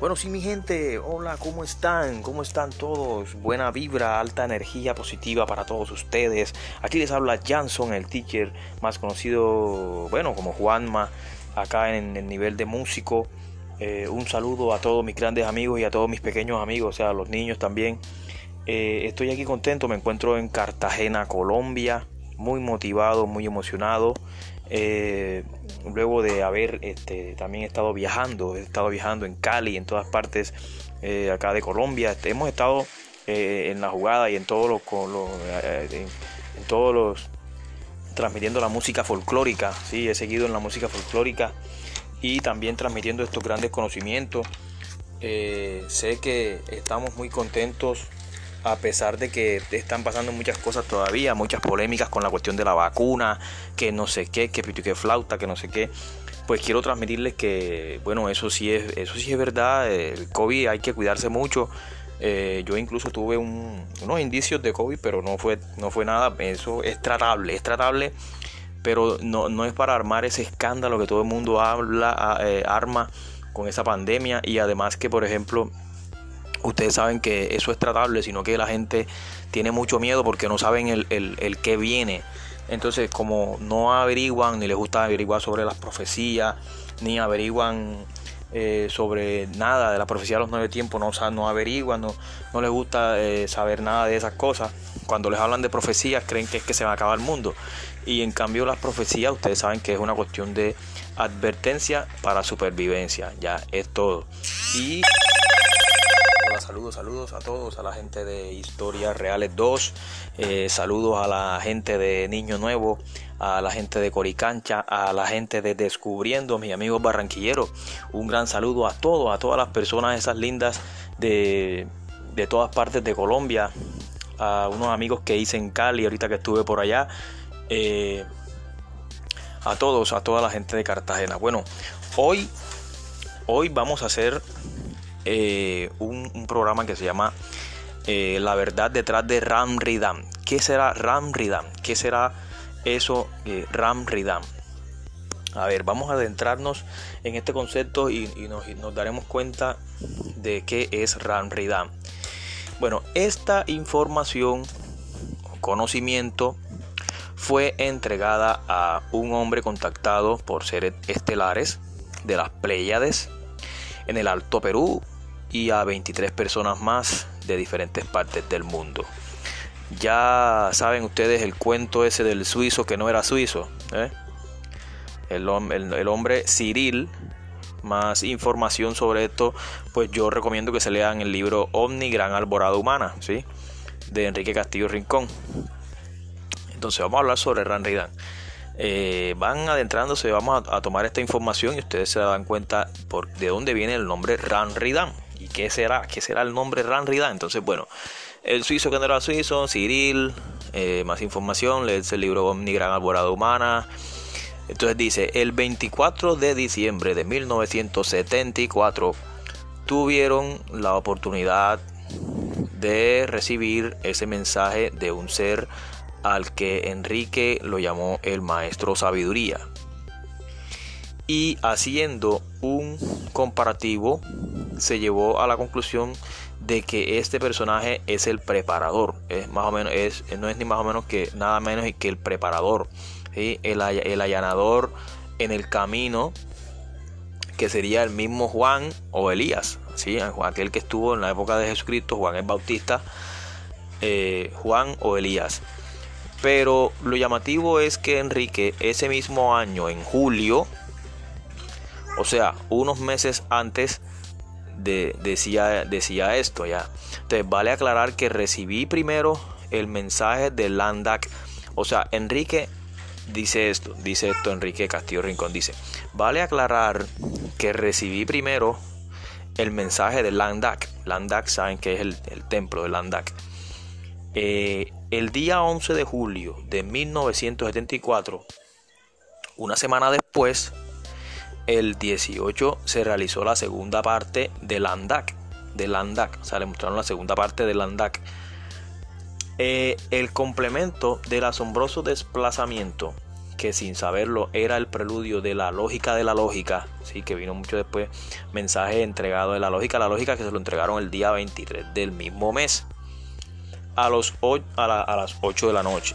Bueno, sí, mi gente, hola, ¿cómo están? ¿Cómo están todos? Buena vibra, alta energía positiva para todos ustedes. Aquí les habla Janson, el teacher más conocido, bueno, como Juanma, acá en el nivel de músico. Eh, un saludo a todos mis grandes amigos y a todos mis pequeños amigos, o sea, a los niños también. Eh, estoy aquí contento, me encuentro en Cartagena, Colombia, muy motivado, muy emocionado. Eh, luego de haber este, también estado viajando, he estado viajando en Cali, en todas partes eh, acá de Colombia, este, hemos estado eh, en la jugada y en todos los, en, todos los transmitiendo la música folclórica, sí, he seguido en la música folclórica y también transmitiendo estos grandes conocimientos. sé que estamos muy contentos a pesar de que están pasando muchas cosas todavía, muchas polémicas con la cuestión de la vacuna, que no sé qué, que que flauta, que no sé qué, pues quiero transmitirles que, bueno, eso sí es, eso sí es verdad, el COVID hay que cuidarse mucho. Eh, yo incluso tuve unos indicios de COVID, pero no fue, no fue nada, eso es tratable, es tratable, pero no, no es para armar ese escándalo que todo el mundo habla, eh, arma con esa pandemia y además que, por ejemplo, ustedes saben que eso es tratable, sino que la gente tiene mucho miedo porque no saben el, el, qué viene. Entonces, como no averiguan, ni les gusta averiguar sobre las profecías, ni averiguan eh, sobre nada de la profecía de los nueve tiempos, no, no averiguan, no, no les gusta eh, saber nada de esas cosas. Cuando les hablan de profecías, creen que es que se va a acabar el mundo. Y en cambio, las profecías, ustedes saben que es una cuestión de advertencia para supervivencia. Ya es todo. Y saludos, saludos a todos, a la gente de Historias Reales 2, eh, saludos a la gente de Niño Nuevo, a la gente de Coricancha, a la gente de Descubriendo, mis amigos barranquilleros. Un gran saludo a todos, a todas las personas esas lindas de, de todas partes de Colombia, a unos amigos que hice en Cali ahorita que estuve por allá. Eh, a todos, a toda la gente de Cartagena. Bueno, hoy, hoy vamos a hacer eh, un, programa que se llama eh, La verdad detrás de Ram Ridam. ¿Qué será Ram Ridam? ¿Qué será eso eh, Ram Ridam? A ver, vamos a adentrarnos en este concepto y, nos, daremos cuenta de qué es Ram Ridam. Bueno, esta información, conocimiento, fue entregada a un hombre contactado por seres estelares de las Pléyades en el Alto Perú y a 23 personas más de diferentes partes del mundo. Ya saben ustedes el cuento ese del suizo que no era suizo. ¿eh? El, hombre Cyril. Más información sobre esto, pues yo recomiendo que se lean el libro Omni Gran Alborada Humana, ¿sí? de Enrique Castillo Rincón. Entonces vamos a hablar sobre Ranridan. Eh, van adentrándose, vamos a, tomar esta información y ustedes se dan cuenta de dónde viene el nombre Ranridan. ¿Y qué será? ¿Qué será el nombre Ranridan? Entonces, bueno, el suizo que no suizo, Cyril, eh, más información, lees el libro Omni Gran Alborada Humana. Entonces dice, el 24 de diciembre de 1974 tuvieron la oportunidad de recibir ese mensaje de un ser al que Enrique lo llamó el maestro sabiduría. Y haciendo un comparativo se llevó a la conclusión de que este personaje es el preparador. Es más o menos, es, no es ni más o menos que nada menos que el preparador. El, el allanador en el camino que sería el mismo Juan o Elías, ¿sí? aquel que estuvo en la época de Jesucristo, Juan el Bautista, eh, Juan o Elías. Pero lo llamativo es que Enrique ese mismo año, en julio, o sea, unos meses antes, decía, decía esto ya. Entonces vale aclarar que recibí primero el mensaje de Landak. O sea, Enrique dice esto, dice esto Enrique Castillo Rincón, dice, vale aclarar que recibí primero el mensaje de Landak. Landak saben que es el, templo de Landak. Eh, el día 11 de julio de 1974, una semana después, el 18 se realizó la segunda parte de Landak. De Landak, o sea, le mostraron la segunda parte de Landak. Eh, el complemento del asombroso desplazamiento que sin saberlo era el preludio de la lógica de la lógica, sí, que vino mucho después, mensaje entregado de la lógica, la lógica que se lo entregaron el día 23 del mismo mes, a las 8 de la noche.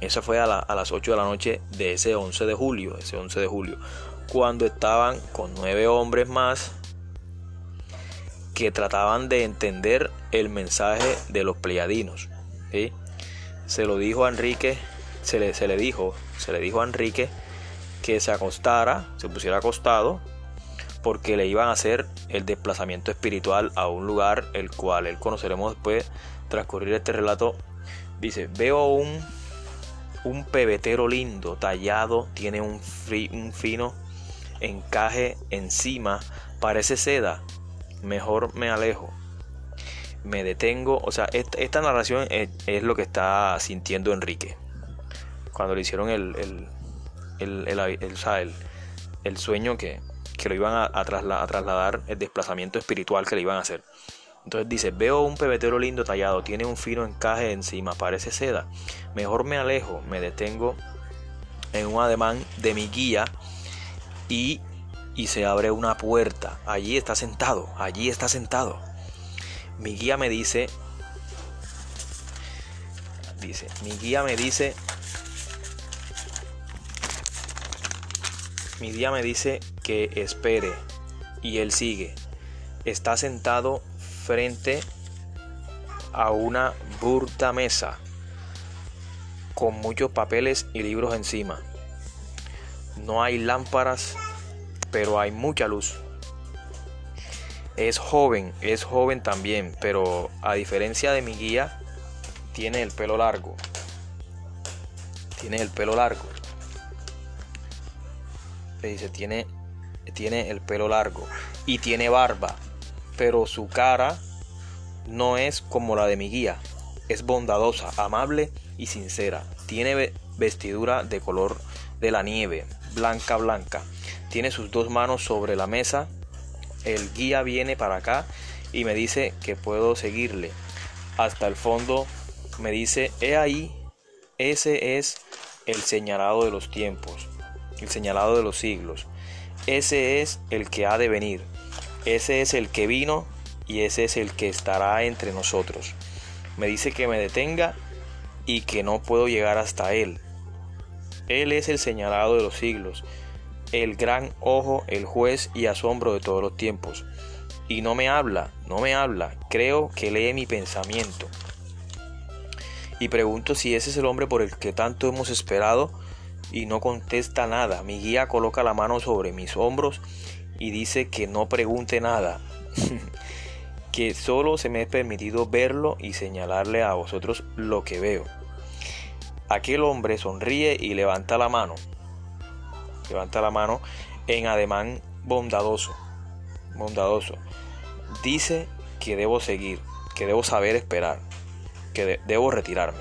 Esa fue a, a, las 8 de la noche de ese 11 de julio, ese 11 de julio, cuando estaban con nueve hombres más que trataban de entender el mensaje de los pleiadinos. Se lo dijo Enrique, se le, se le dijo, se le dijo a Enrique que se acostara, se pusiera acostado, porque le iban a hacer el desplazamiento espiritual a un lugar el cual él conoceremos después transcurrir este relato. Dice, veo un, un pebetero lindo, tallado, tiene un, un fino encaje encima, parece seda, mejor me alejo. Me detengo, o sea, esta, narración es, lo que está sintiendo Enrique. Cuando le hicieron el, el, el, el sueño que, que, lo iban a, a, trasladar, el desplazamiento espiritual que le iban a hacer. Entonces dice, veo un pebetero lindo tallado, tiene un fino encaje encima, parece seda. Mejor me alejo, me detengo en un ademán de mi guía y se abre una puerta. Allí está sentado, allí está sentado. Mi guía me dice, dice, mi guía me dice, mi guía me dice que espere y él sigue. Está sentado frente a una burda mesa con muchos papeles y libros encima. No hay lámparas pero hay mucha luz. Es joven, es joven también, pero a diferencia de mi guía, tiene el pelo largo. Tiene el pelo largo. Le dice, tiene, tiene el pelo largo y tiene barba, pero su cara no es como la de mi guía. Es bondadosa, amable y sincera. Tiene vestidura de color de la nieve, blanca blanca tiene sus dos manos sobre la mesa. El guía viene para acá y me dice que puedo seguirle. Hasta el fondo me dice, he ahí, ese es el señalado de los tiempos, el señalado de los siglos. Ese es el que ha de venir. Ese es el que vino y ese es el que estará entre nosotros. Me dice que me detenga y que no puedo llegar hasta él. Él es el señalado de los siglos el gran ojo, el juez y asombro de todos los tiempos. Y no me habla, no me habla, creo que lee mi pensamiento. Y pregunto si ese es el hombre por el que tanto hemos esperado y no contesta nada. Mi guía coloca la mano sobre mis hombros y dice que no pregunte nada, que solo se me es permitido verlo y señalarle a vosotros lo que veo. Aquel hombre sonríe y levanta la mano levanta la mano en ademán bondadoso, bondadoso. Dice que debo seguir, que debo saber esperar, que debo retirarme.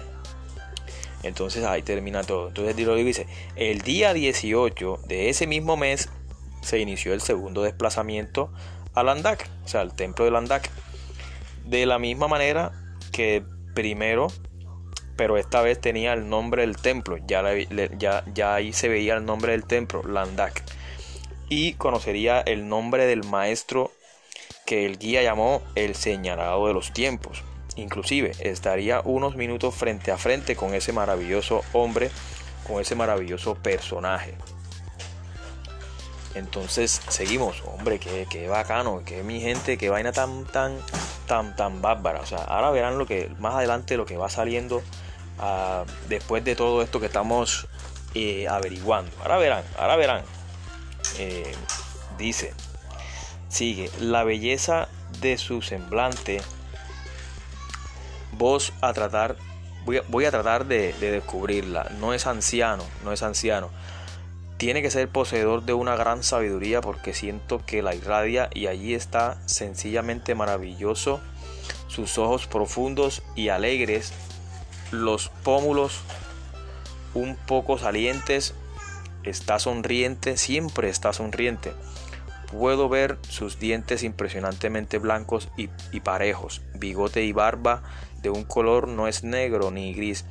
Entonces ahí termina todo. Entonces dice, el día 18 de ese mismo mes se inició el segundo desplazamiento a Landak, o sea, al templo de Landak. De la misma manera que primero pero esta vez tenía el nombre del templo, ya, ya, ya ahí se veía el nombre del templo, Landak, y conocería el nombre del maestro que el guía llamó el señalado de los tiempos. Inclusive estaría unos minutos frente a frente con ese maravilloso hombre, con ese maravilloso personaje. Entonces seguimos, hombre, qué, qué bacano, que mi gente, qué vaina tan, tan, tan, tan bárbara. O sea, ahora verán lo que más adelante lo que va saliendo después de todo esto que estamos eh, averiguando. Ahora verán, ahora verán. Eh, dice, sigue, la belleza de su semblante, vos a tratar, voy a, tratar de descubrirla. No es anciano, no es anciano. Tiene que ser poseedor de una gran sabiduría porque siento que la irradia y allí está sencillamente maravilloso. Sus ojos profundos y alegres los pómulos un poco salientes, está sonriente, siempre está sonriente. Puedo ver sus dientes impresionantemente blancos y, parejos, bigote y barba de un color no es negro ni gris.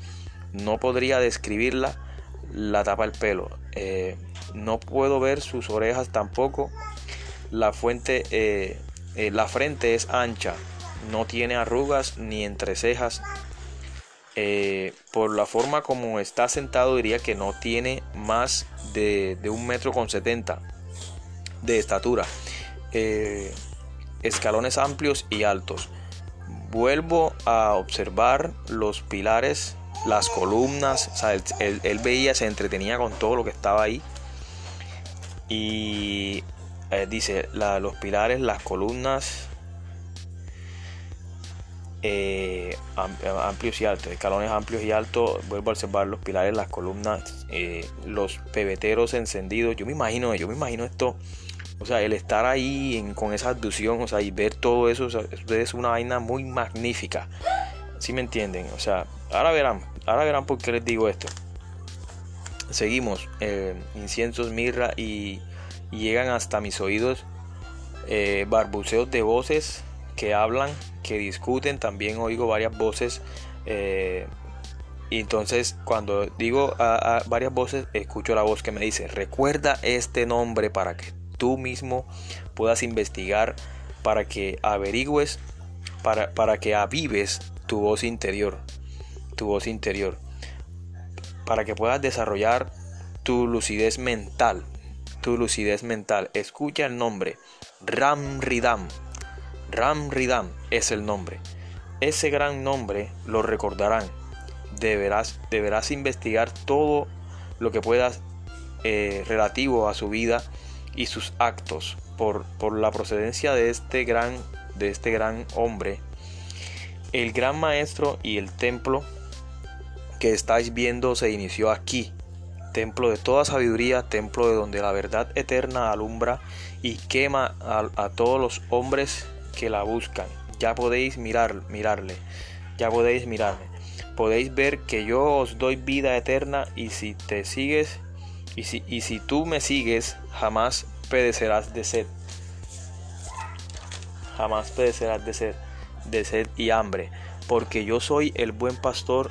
No podría describirla. la tapa el pelo. Eh, no puedo ver sus orejas tampoco. La fuente, eh, eh, la frente es ancha, no tiene arrugas ni entrecejas. Por la forma como está sentado diría que no tiene más de, un metro con setenta de estatura. escalones amplios y altos. Vuelvo a observar los pilares las columnas, él, veía, se entretenía con todo lo que estaba ahí. Y eh, dice, los pilares, las columnas eh, amplios y altos, escalones amplios y altos, vuelvo a observar los pilares, las columnas, eh, los pebeteros encendidos. Yo me imagino, yo me imagino esto, o sea, el estar ahí con esa abducción, o sea, y ver todo eso, es una vaina muy magnífica. ¿Sí me entienden? O sea, ahora verán, ahora verán por qué les digo esto. Seguimos, eh, inciensos, mirra y, llegan hasta mis oídos eh, barbuceos de voces que hablan, que discuten. También oigo varias voces. Eh, y entonces cuando digo a, varias voces, escucho la voz que me dice, recuerda este nombre para que tú mismo puedas investigar, para que averigües, para, para que avives tu voz interior, tu voz interior, para que puedas desarrollar tu lucidez mental, tu lucidez mental. Escucha el nombre, Ram Ridam. Ram Ridam es el nombre. Ese gran nombre lo recordarán. Deberás, deberás investigar todo lo que puedas eh, relativo a su vida y sus actos por, por la procedencia de este gran de este gran hombre el gran maestro y el templo que estáis viendo se inició aquí, templo de toda sabiduría, templo de donde la verdad eterna alumbra y quema a, todos los hombres que la buscan. Ya podéis mirar, mirarle, ya podéis mirarme. Podéis ver que yo os doy vida eterna y si te sigues y si, y si tú me sigues, jamás pedecerás de sed. Jamás pedecerás de sed de sed y hambre, porque yo soy el buen pastor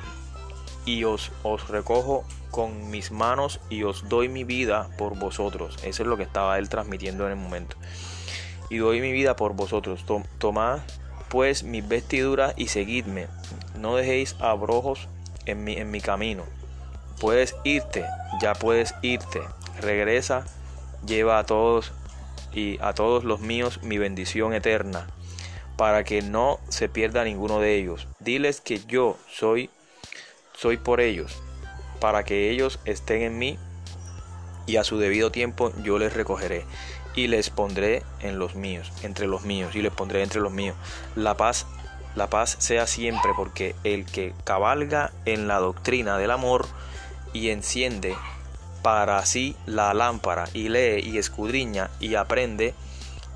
y os, os recojo con mis manos y os doy mi vida por vosotros. Eso es lo que estaba él transmitiendo en el momento. Y doy mi vida por vosotros. Tomad pues mis vestiduras y seguidme. No dejéis abrojos en mi, en mi camino. Puedes irte, ya puedes irte. Regresa, lleva a todos y a todos los míos mi bendición eterna para que no se pierda ninguno de ellos. Diles que yo soy soy por ellos, para que ellos estén en mí y a su debido tiempo yo les recogeré y les pondré en los míos, entre los míos y les pondré entre los míos. La paz la paz sea siempre porque el que cabalga en la doctrina del amor y enciende para sí la lámpara y lee y escudriña y aprende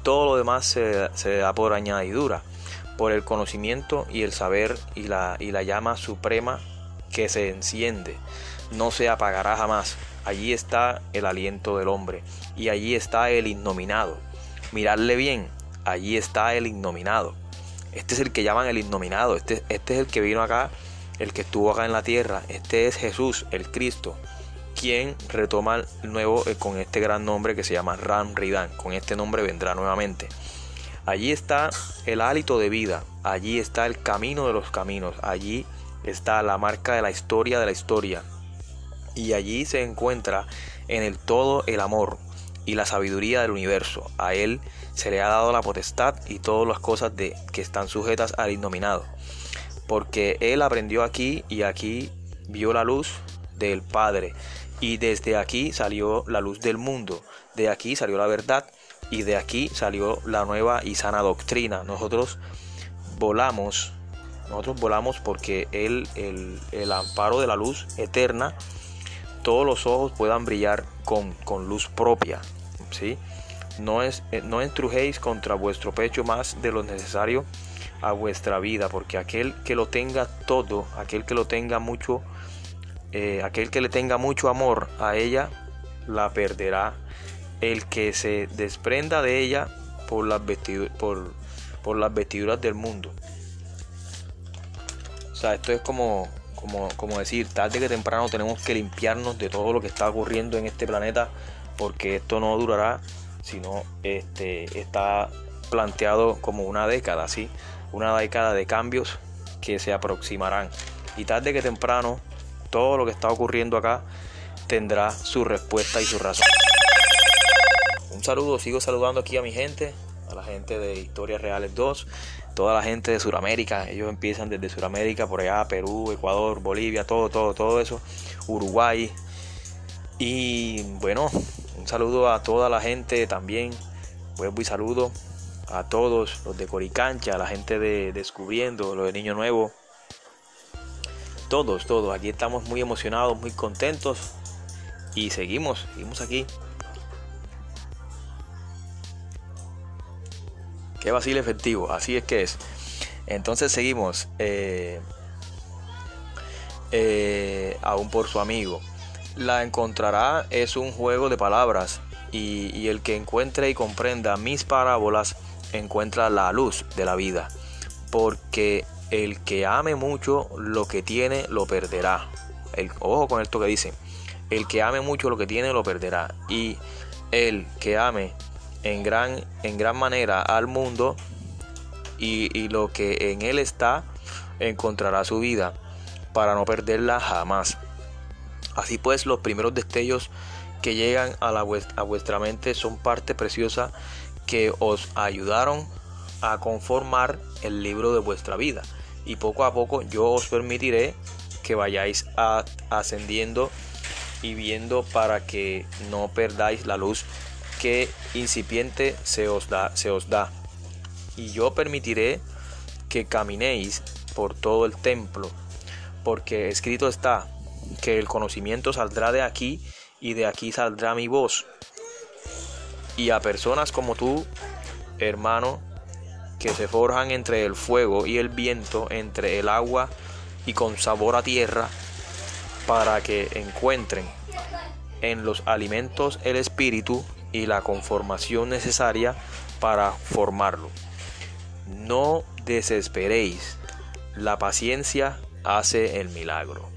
todo lo demás se, da por añadidura, por el conocimiento y el saber y la, y la llama suprema que se enciende, no se apagará jamás. Allí está el aliento del hombre y allí está el innominado. Miradle bien, allí está el innominado. Este es el que llaman el innominado, este, este es el que vino acá, el que estuvo acá en la tierra, este es Jesús, el Cristo quien retoma nuevo eh, con este gran nombre que se llama Ram Ridan. Con este nombre vendrá nuevamente. Allí está el hálito de vida, allí está el camino de los caminos, allí está la marca de la historia de la historia. Y allí se encuentra en el todo el amor y la sabiduría del universo. A él se le ha dado la potestad y todas las cosas de, que están sujetas al innominado. Porque él aprendió aquí y aquí vio la luz del Padre y desde aquí salió la luz del mundo, de aquí salió la verdad y de aquí salió la nueva y sana doctrina. Nosotros volamos, nosotros volamos porque Él, el, el amparo de la luz eterna, todos los ojos puedan brillar con, con luz propia. ¿sí? No, es, eh, no entrujéis contra vuestro pecho más de lo necesario a vuestra vida, porque aquel que lo tenga todo, aquel que lo tenga mucho, eh, aquel que le tenga mucho amor a ella, la perderá. El que se desprenda de ella por las, vestiduras, por, las vestiduras del mundo. O sea, esto es como, como, como decir, tarde que temprano tenemos que limpiarnos de todo lo que está ocurriendo en este planeta, porque esto no durará, sino este, está planteado como una década, ¿sí? Una década de cambios que se aproximarán. Y tarde que temprano, todo lo que está ocurriendo acá tendrá su respuesta y su razón. Un saludo, sigo saludando aquí a mi gente, a la gente de Historias Reales 2, toda la gente de Sudamérica, ellos empiezan desde Sudamérica, por allá, Perú, Ecuador, Bolivia, todo, todo, todo eso, Uruguay. Y bueno, un saludo a toda la gente también, vuelvo y saludo a todos los de Coricancha, a la gente de Descubriendo, los de Niño Nuevo. Todos, todos, aquí estamos muy emocionados, muy contentos y seguimos, seguimos aquí. Qué vacío efectivo, así es que es. Entonces seguimos. Eh, eh, aún por su amigo. La encontrará es un juego de palabras y, y el que encuentre y comprenda mis parábolas encuentra la luz de la vida, porque el que ame mucho lo que tiene lo perderá. El, ojo con esto que dice, el que ame mucho lo que tiene lo perderá. Y el que ame en gran, en gran manera al mundo y, lo que en él está, encontrará su vida para no perderla jamás. Así pues, los primeros destellos que llegan a, la, a vuestra mente son parte preciosa que os ayudaron a conformar el libro de vuestra vida. Y poco a poco yo os permitiré que vayáis ascendiendo y viendo para que no perdáis la luz que incipiente se os da, se os da. Y yo permitiré que caminéis por todo el templo, porque escrito está que el conocimiento saldrá de aquí y de aquí saldrá mi voz y a personas como tú, hermano, que se forjan entre el fuego y el viento, entre el agua y con sabor a tierra, para que encuentren en los alimentos el espíritu y la conformación necesaria para formarlo. No desesperéis, la paciencia hace el milagro.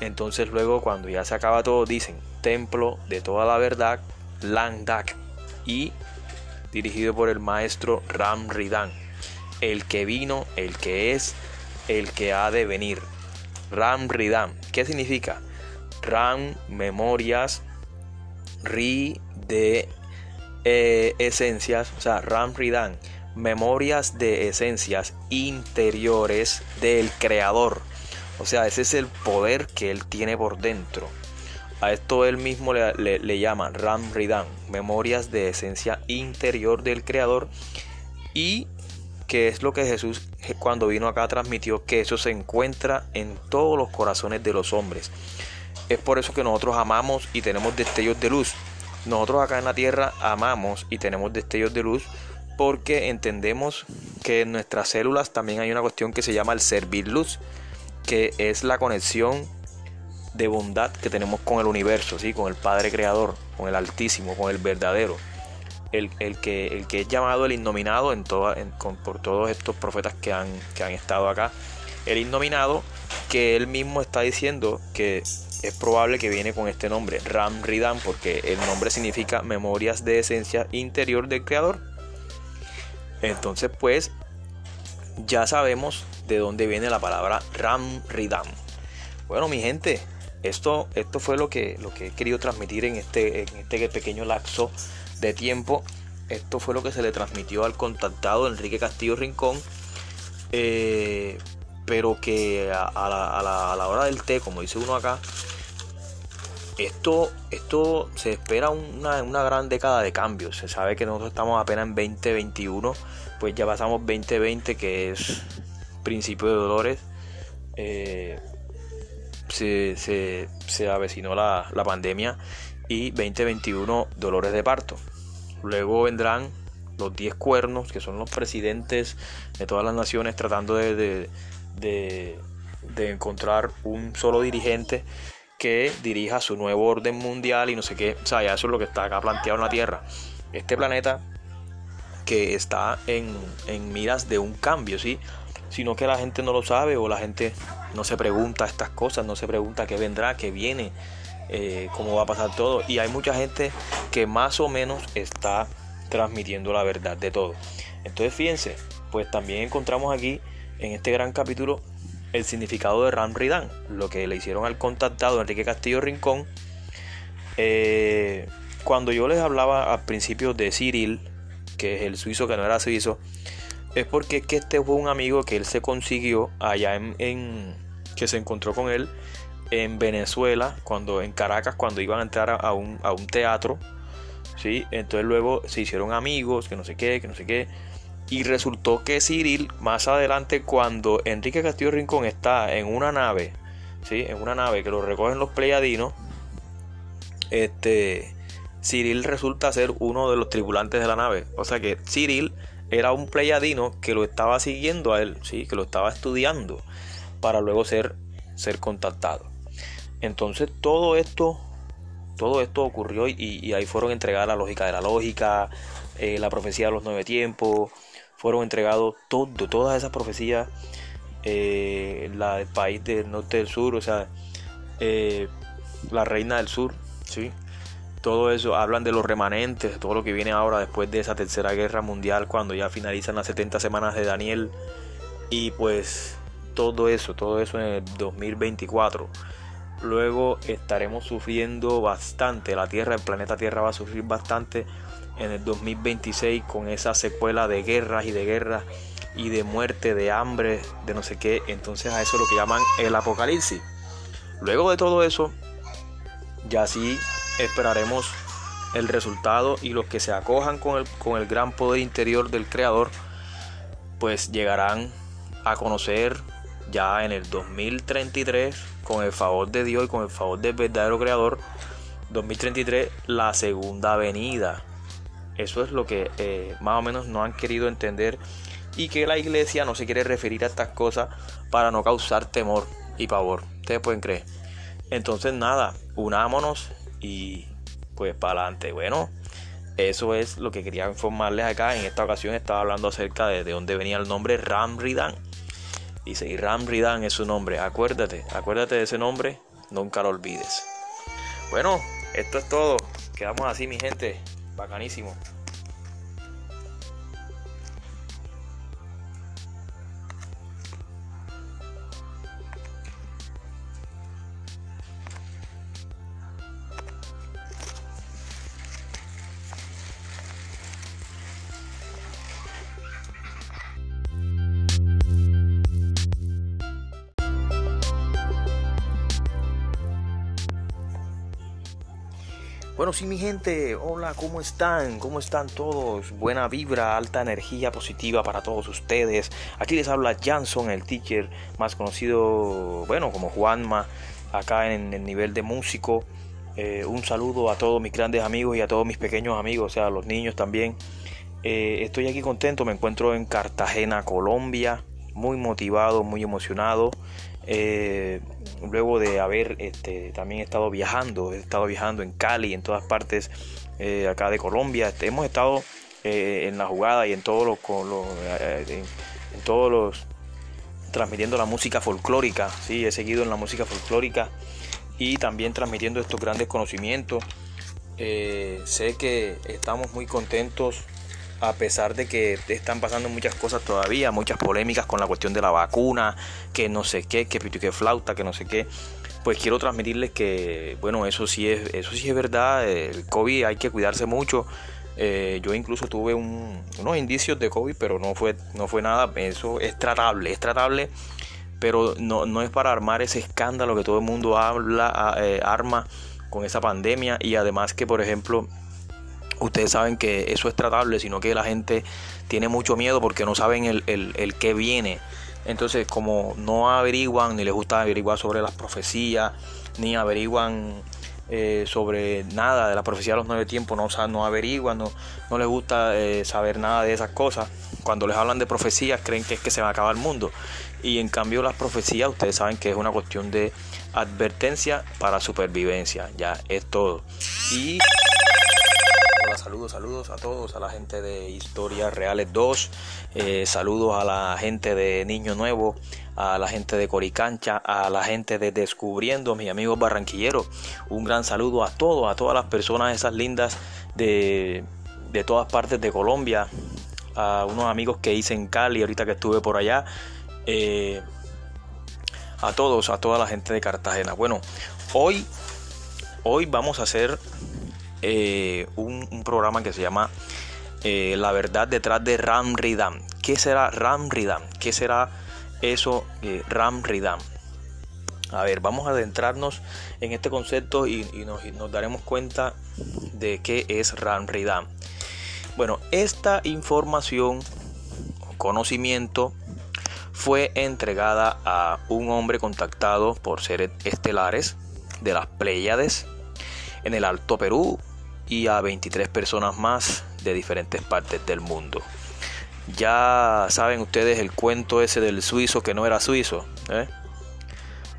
Entonces luego cuando ya se acaba todo dicen, templo de toda la verdad, Landak y dirigido por el maestro Ram Ridan, el que vino, el que es, el que ha de venir. Ram Ridan, ¿qué significa? Ram, memorias, Ri de eh, esencias, o sea, Ram Ridan, memorias de esencias interiores del creador. O sea, ese es el poder que él tiene por dentro. A esto él mismo le, llama Ram Ridan, memorias de esencia interior del Creador. Y que es lo que Jesús cuando vino acá transmitió, que eso se encuentra en todos los corazones de los hombres. Es por eso que nosotros amamos y tenemos destellos de luz. Nosotros acá en la tierra amamos y tenemos destellos de luz porque entendemos que en nuestras células también hay una cuestión que se llama el servir luz, que es la conexión de bondad que tenemos con el universo, ¿sí? con el Padre Creador, con el Altísimo, con el verdadero. El, que, el que es llamado el innominado en por todos estos profetas que han, que han estado acá. El innominado que él mismo está diciendo que es probable que viene con este nombre, Ram Ridan, porque el nombre significa memorias de esencia interior del Creador. Entonces pues ya sabemos de dónde viene la palabra Ram Ridan. Bueno mi gente, esto, esto fue lo que, lo que he querido transmitir en este, en este pequeño lapso de tiempo. Esto fue lo que se le transmitió al contactado Enrique Castillo Rincón. Eh, pero que a, la, hora del té, como dice uno acá, esto, esto se espera una, una, gran década de cambios. Se sabe que nosotros estamos apenas en 2021, pues ya pasamos 2020, que es principio de dolores. Eh, se, se, avecinó la, la, pandemia y 2021 dolores de parto. Luego vendrán los 10 cuernos, que son los presidentes de todas las naciones tratando de, de, encontrar un solo dirigente que dirija su nuevo orden mundial y no sé qué. O sea, ya eso es lo que está acá planteado en la Tierra. Este planeta que está en, en miras de un cambio, ¿sí? sino que la gente no lo sabe o la gente no se pregunta estas cosas, no se pregunta qué vendrá, qué viene, eh, cómo va a pasar todo. Y hay mucha gente que más o menos está transmitiendo la verdad de todo. Entonces fíjense, pues también encontramos aquí en este gran capítulo el significado de Ram Ridan, lo que le hicieron al contactado Enrique Castillo Rincón. Eh, cuando yo les hablaba al principio de Cyril, que es el suizo que no era suizo, es porque que este fue un amigo que él se consiguió allá en, que se encontró con él en Venezuela, cuando en Caracas, cuando iban a entrar a un, a un teatro, ¿sí? Entonces luego se hicieron amigos, que no sé qué, que no sé qué. Y resultó que Cyril, más adelante, cuando Enrique Castillo Rincón está en una nave, ¿sí? En una nave que lo recogen los pleiadinos, este, Cyril resulta ser uno de los tripulantes de la nave. O sea que Cyril era un pleiadino que lo estaba siguiendo a él, ¿sí? Que lo estaba estudiando para luego ser, ser contactado. Entonces todo esto, todo esto ocurrió y, ahí fueron entregadas la lógica de la lógica, eh, la profecía de los nueve tiempos, fueron entregados todo, todas esas profecías, eh, la del país del norte del sur, o sea, eh, la reina del sur, ¿sí? Todo eso, hablan de los remanentes, todo lo que viene ahora después de esa tercera guerra mundial, cuando ya finalizan las 70 semanas de Daniel, y pues todo eso, todo eso en el 2024. Luego estaremos sufriendo bastante, la Tierra, el planeta Tierra va a sufrir bastante en el 2026 con esa secuela de guerras y de guerras y de muerte, de hambre, de no sé qué. Entonces a eso es lo que llaman el apocalipsis. Luego de todo eso, ya sí esperaremos el resultado y los que se acojan con el, con el gran poder interior del creador, pues llegarán a conocer ya en el 2033, con el favor de Dios y con el favor del verdadero creador, 2033, la segunda venida eso es lo que eh, más o menos no han querido entender y que la iglesia no se quiere referir a estas cosas para no causar temor y pavor. Ustedes pueden creer. Entonces nada, unámonos y pues para adelante. Bueno, eso es lo que quería informarles acá. En esta ocasión estaba hablando acerca de, de dónde venía el nombre Ramridan. Dice, y Ramridan es su nombre. Acuérdate, acuérdate de ese nombre, nunca lo olvides. Bueno, esto es todo. Quedamos así, mi gente. Bacanísimo. Bueno, sí, mi gente, hola, ¿cómo están? ¿Cómo están todos? Buena vibra, alta energía positiva para todos ustedes. Aquí les habla Janson, el teacher más conocido, bueno, como Juanma, acá en el nivel de músico. Eh, un saludo a todos mis grandes amigos y a todos mis pequeños amigos, o sea, a los niños también. Eh, estoy aquí contento, me encuentro en Cartagena, Colombia, muy motivado, muy emocionado. Eh, luego de haber este, también estado viajando, he estado viajando en Cali, en todas partes eh, acá de Colombia, este, hemos estado eh, en la jugada y en todos los, en, todos los transmitiendo la música folclórica, sí, he seguido en la música folclórica y también transmitiendo estos grandes conocimientos. sé que estamos muy contentos a pesar de que están pasando muchas cosas todavía, muchas polémicas con la cuestión de la vacuna, que no sé qué, que pito que flauta, que no sé qué, pues quiero transmitirles que, bueno, eso sí es, eso sí es verdad, el COVID hay que cuidarse mucho. Eh, yo incluso tuve unos indicios de COVID, pero no fue, no fue nada, eso es tratable, es tratable, pero no, no es para armar ese escándalo que todo el mundo habla, eh, arma con esa pandemia y además que, por ejemplo, ustedes saben que eso es tratable, sino que la gente tiene mucho miedo porque no saben el, el, qué viene. Entonces, como no averiguan, ni les gusta averiguar sobre las profecías, ni averiguan eh, sobre nada de la profecía de los nueve tiempos, no, no averiguan, no, no les gusta eh, saber nada de esas cosas. Cuando les hablan de profecías, creen que es que se va a acabar el mundo. Y en cambio, las profecías, ustedes saben que es una cuestión de advertencia para supervivencia. Ya es todo. Y saludos, saludos a todos, a la gente de Historias Reales 2, eh, saludos a la gente de Niño Nuevo, a la gente de Coricancha, a la gente de Descubriendo, mis amigos barranquilleros. Un gran saludo a todos, a todas las personas esas lindas de, de todas partes de Colombia, a unos amigos que hice en Cali ahorita que estuve por allá. Eh, a todos, a toda la gente de Cartagena. Bueno, hoy, hoy vamos a hacer eh, un, programa que se llama eh, La verdad detrás de Ram Ridam. ¿Qué será Ram Ridam? ¿Qué será eso eh, Ram Ridam? A ver, vamos a adentrarnos en este concepto y, nos, daremos cuenta de qué es Ram Ridam. Bueno, esta información, conocimiento, fue entregada a un hombre contactado por seres estelares de las Pléyades en el Alto Perú y a 23 personas más de diferentes partes del mundo. Ya saben ustedes el cuento ese del suizo que no era suizo. ¿eh?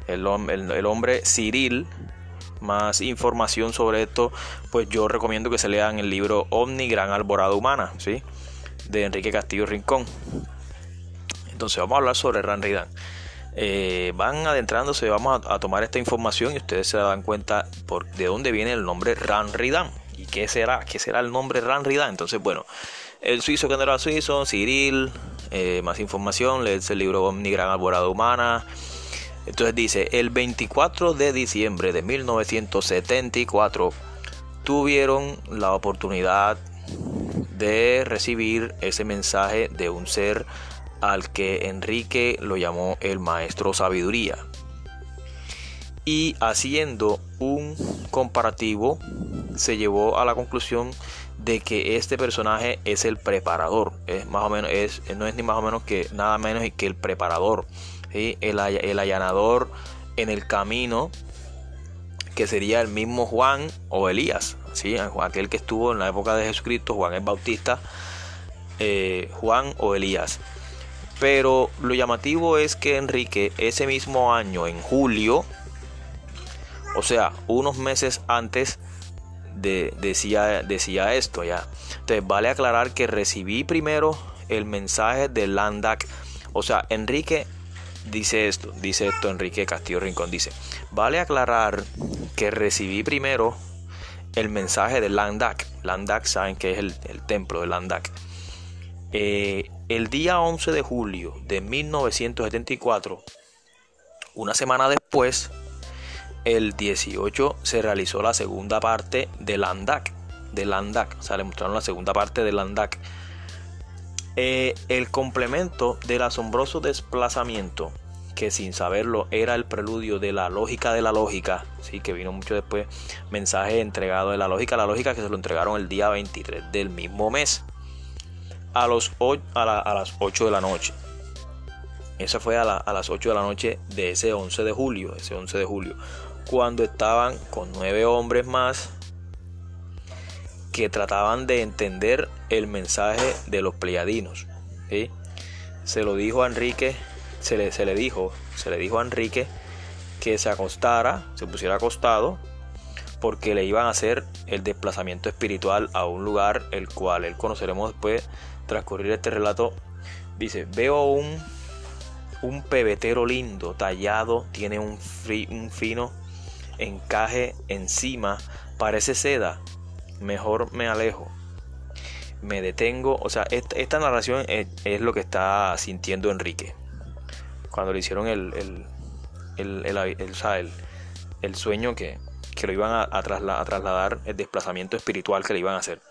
El, hombre Cyril. Más información sobre esto, pues yo recomiendo que se lean el libro Omni Gran Alborada Humana, ¿sí? de Enrique Castillo Rincón. Entonces vamos a hablar sobre Ran eh, van adentrándose, vamos a, tomar esta información y ustedes se dan cuenta de dónde viene el nombre Ran ¿Y qué será? ¿Qué será el nombre Ran Entonces, bueno, el suizo que no era suizo, Cyril, eh, más información, lees el libro Omni Gran Alborada Humana. Entonces dice, el 24 de diciembre de 1974 tuvieron la oportunidad de recibir ese mensaje de un ser al que Enrique lo llamó el maestro sabiduría. Y haciendo un comparativo, se llevó a la conclusión de que este personaje es el preparador. Es más o menos, es, no es ni más o menos que nada menos que el preparador. El, el allanador en el camino que sería el mismo Juan o Elías, ¿sí? aquel que estuvo en la época de Jesucristo, Juan el Bautista, eh, Juan o Elías. Pero lo llamativo es que Enrique ese mismo año, en julio, o sea, unos meses antes, de, decía, decía esto ya. Entonces vale aclarar que recibí primero el mensaje de Landak. O sea, Enrique dice esto, dice esto Enrique Castillo Rincón, dice, vale aclarar que recibí primero el mensaje de Landak. Landak saben que es el, templo de Landak. Eh, el día 11 de julio de 1974, una semana después, el 18 se realizó la segunda parte de Landak. De Landak, o sea, le mostraron la segunda parte de Landak. Eh, el complemento del asombroso desplazamiento, que sin saberlo era el preludio de la lógica de la lógica, sí, que vino mucho después, mensaje entregado de la lógica, la lógica que se lo entregaron el día 23 del mismo mes a, a, las 8 de la noche. Esa fue a, las 8 de la noche de ese 11 de julio, ese 11 de julio, cuando estaban con nueve hombres más que trataban de entender el mensaje de los pleiadinos. Se lo dijo a Enrique, se le, se le dijo, se le dijo a Enrique que se acostara, se pusiera acostado, porque le iban a hacer el desplazamiento espiritual a un lugar el cual él conoceremos después transcurrir este relato, dice, veo un, un pebetero lindo, tallado, tiene un, un fino encaje encima, parece seda, mejor me alejo. Me detengo, o sea, esta, narración es, lo que está sintiendo Enrique. Cuando le hicieron el, el, el, el, el sueño que, que lo iban a, a, trasladar, el desplazamiento espiritual que le iban a hacer.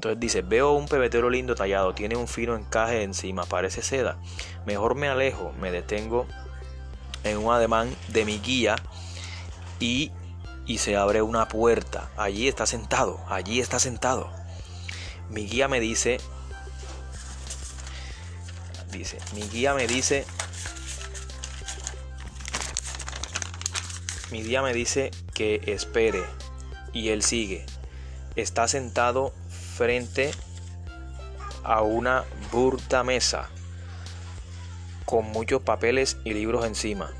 Entonces dice, veo un pebetero lindo tallado, tiene un fino encaje encima, parece seda. Mejor me alejo, me detengo en un ademán de mi guía y, y se abre una puerta. Allí está sentado, allí está sentado. Mi guía me dice, dice, mi guía me dice, mi guía me dice que espere y él sigue. Está sentado frente a una burda mesa con muchos papeles y libros encima.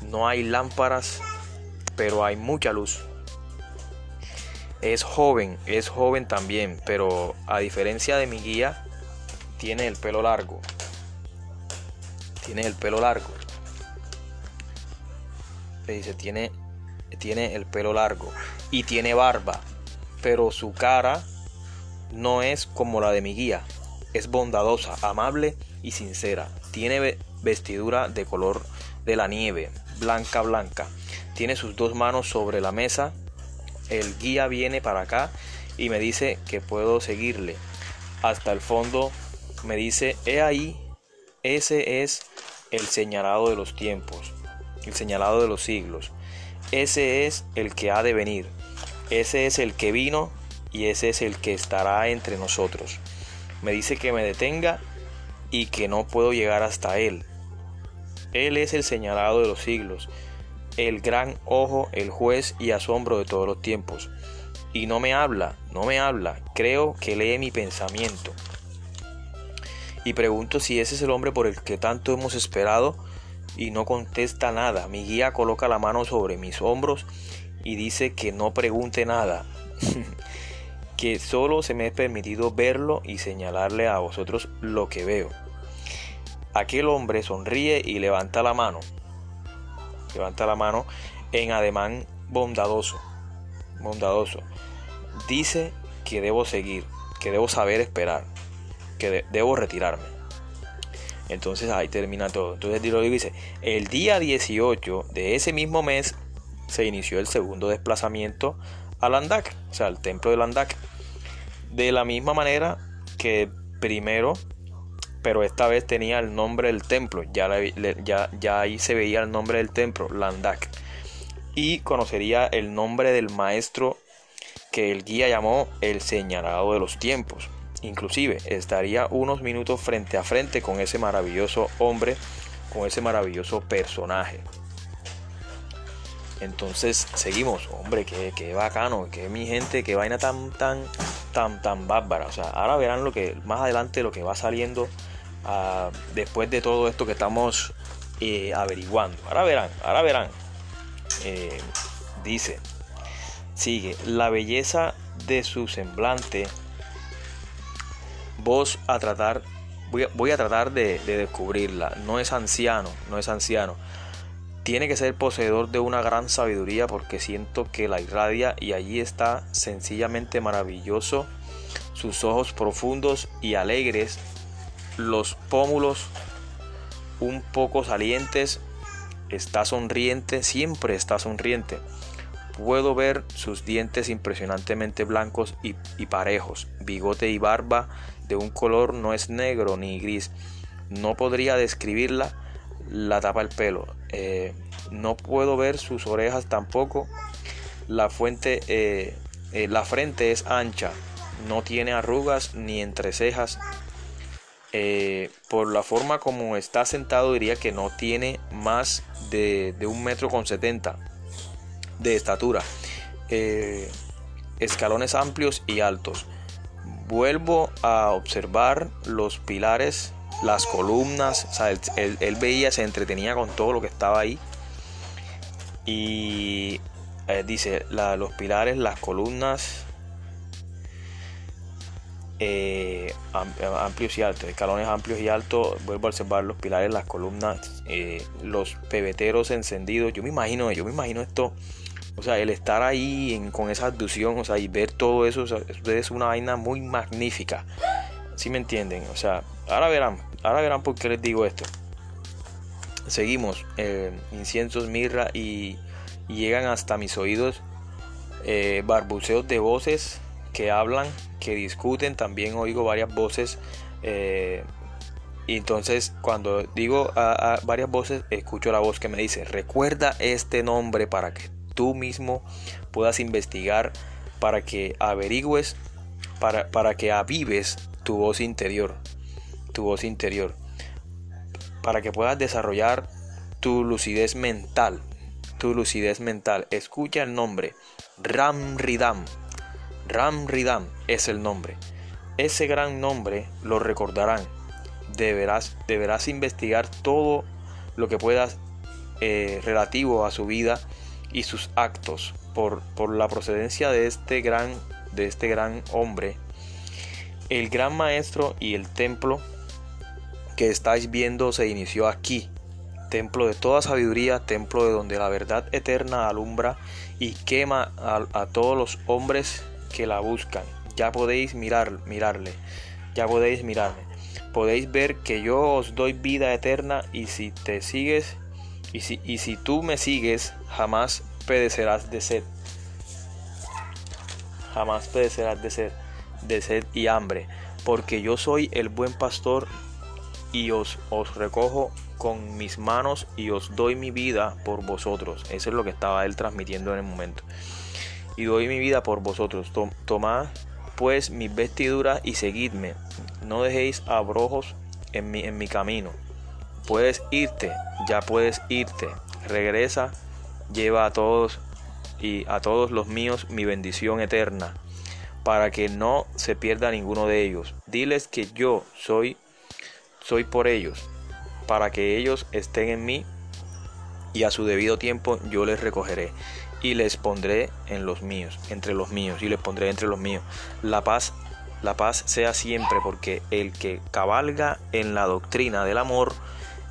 No hay lámparas, pero hay mucha luz. Es joven, es joven también, pero a diferencia de mi guía, tiene el pelo largo. Tiene el pelo largo. Le dice, tiene, tiene el pelo largo y tiene barba, pero su cara no es como la de mi guía. Es bondadosa, amable y sincera. Tiene vestidura de color de la nieve, blanca blanca. Tiene sus dos manos sobre la mesa. El guía viene para acá y me dice que puedo seguirle. Hasta el fondo me dice, he ahí, ese es el señalado de los tiempos, el señalado de los siglos. Ese es el que ha de venir. Ese es el que vino y ese es el que estará entre nosotros. Me dice que me detenga y que no puedo llegar hasta él. Él es el señalado de los siglos, el gran ojo, el juez y asombro de todos los tiempos. Y no me habla, no me habla, creo que lee mi pensamiento. Y pregunto si ese es el hombre por el que tanto hemos esperado y no contesta nada. Mi guía coloca la mano sobre mis hombros y dice que no pregunte nada, que solo se me es permitido verlo y señalarle a vosotros lo que veo. Aquel hombre sonríe y levanta la mano. Levanta la mano en ademán bondadoso. Bondadoso. Dice que debo seguir, que debo saber esperar, que debo retirarme. Entonces ahí termina todo. Entonces dice, el día 18 de ese mismo mes se inició el segundo desplazamiento a Landak, o sea, al templo de Landak. De la misma manera que primero pero esta vez tenía el nombre del templo, ya, ya, ahí se veía el nombre del templo, Landak, y conocería el nombre del maestro que el guía llamó el señalado de los tiempos. Inclusive estaría unos minutos frente a frente con ese maravilloso hombre, con ese maravilloso personaje. Entonces seguimos, hombre, qué, qué bacano, que mi gente, qué vaina tan, tan, tan, tan bárbara. O sea, ahora verán lo que más adelante lo que va saliendo después de todo esto que estamos eh, averiguando. Ahora verán, ahora verán. Eh, dice, sigue, la belleza de su semblante. Vos a tratar, voy a, tratar de, de descubrirla. No es anciano, no es anciano. Tiene que ser poseedor de una gran sabiduría porque siento que la irradia y allí está sencillamente maravilloso. Sus ojos profundos y alegres los pómulos un poco salientes, está sonriente, siempre está sonriente. Puedo ver sus dientes impresionantemente blancos y, parejos, bigote y barba de un color no es negro ni gris. No podría describirla, la tapa el pelo. Eh, no puedo ver sus orejas tampoco. La fuente, eh, eh, la frente es ancha, no tiene arrugas ni entrecejas por la forma como está sentado diría que no tiene más de, un metro con 70 de estatura. Escalones amplios y altos. Vuelvo a observar los pilares, las columnas. él, veía, se entretenía con todo lo que estaba ahí. Y eh, dice, los pilares, las columnas, eh, amplios y altos, escalones amplios y altos, vuelvo a observar los pilares, las columnas, eh, los pebeteros encendidos, yo me imagino, yo me imagino esto, o sea, el estar ahí con esa abducción, o sea, y ver todo eso, es una vaina muy magnífica, si me entienden? O sea, ahora verán, ahora verán por qué les digo esto. Seguimos, eh, inciensos, mirra y, llegan hasta mis oídos barbuceos de voces que hablan, que discuten, también oigo varias voces. Eh, y entonces cuando digo a, varias voces, escucho la voz que me dice, recuerda este nombre para que tú mismo puedas investigar, para que averigües, para, para que avives tu voz interior, tu voz interior, para que puedas desarrollar tu lucidez mental, tu lucidez mental. Escucha el nombre, Ram Ridam. Ram Ridam es el nombre. Ese gran nombre lo recordarán. Deberás, deberás investigar todo lo que puedas eh, relativo a su vida y sus actos. por, por la procedencia de este gran, de este gran hombre, el gran maestro y el templo que estáis viendo se inició aquí, templo de toda sabiduría, templo de donde la verdad eterna alumbra y quema a, todos los hombres que la buscan. Ya podéis mirar, mirarle, ya podéis mirarme. Podéis ver que yo os doy vida eterna y si te sigues y si, y si tú me sigues, jamás pedecerás de sed. Jamás pedecerás de sed, de sed y hambre, porque yo soy el buen pastor y os, os recojo con mis manos y os doy mi vida por vosotros. Eso es lo que estaba él transmitiendo en el momento. Y doy mi vida por vosotros. Tomad pues mis vestiduras y seguidme. No dejéis abrojos en mi, en mi camino. Puedes irte, ya puedes irte. Regresa, lleva a todos y a todos los míos mi bendición eterna, para que no se pierda ninguno de ellos. Diles que yo soy soy por ellos para que ellos estén en mí y a su debido tiempo yo les recogeré y les pondré en los míos, entre los míos y les pondré entre los míos. La paz, la paz sea siempre porque el que cabalga en la doctrina del amor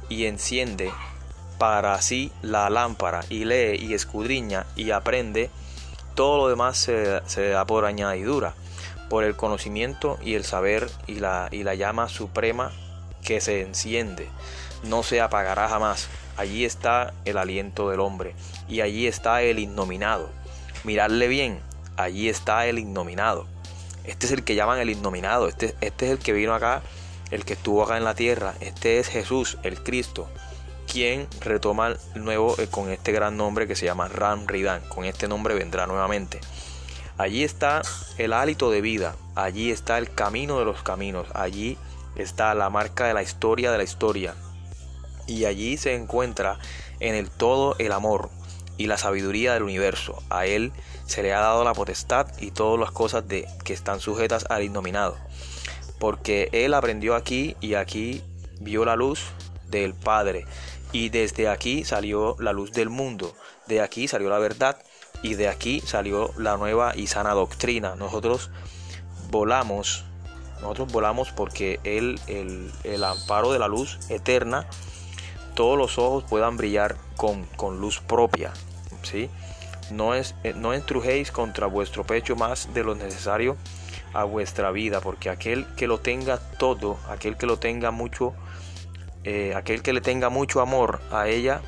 y enciende para sí la lámpara y lee y escudriña y aprende, todo lo demás se, se da por añadidura, por el conocimiento y el saber y la, y la llama suprema que se enciende no se apagará jamás. Allí está el aliento del hombre y allí está el innominado. Miradle bien, allí está el innominado. Este es el que llaman el innominado, este, este es el que vino acá, el que estuvo acá en la tierra. Este es Jesús, el Cristo, quien retoma nuevo eh, con este gran nombre que se llama Ram Ridan. Con este nombre vendrá nuevamente. Allí está el hálito de vida, allí está el camino de los caminos, allí está la marca de la historia de la historia, y allí se encuentra en el todo el amor y la sabiduría del universo. A él se le ha dado la potestad y todas las cosas de, que están sujetas al innominado. Porque él aprendió aquí y aquí vio la luz del Padre. Y desde aquí salió la luz del mundo. De aquí salió la verdad y de aquí salió la nueva y sana doctrina. Nosotros volamos, nosotros volamos porque el, el amparo de la luz eterna, todos los ojos puedan brillar con, luz propia. ¿sí? No, es, eh, no estrujéis contra vuestro pecho más de lo necesario a vuestra vida, porque aquel que lo tenga todo, aquel que lo tenga mucho, eh, aquel que le tenga mucho amor a ella,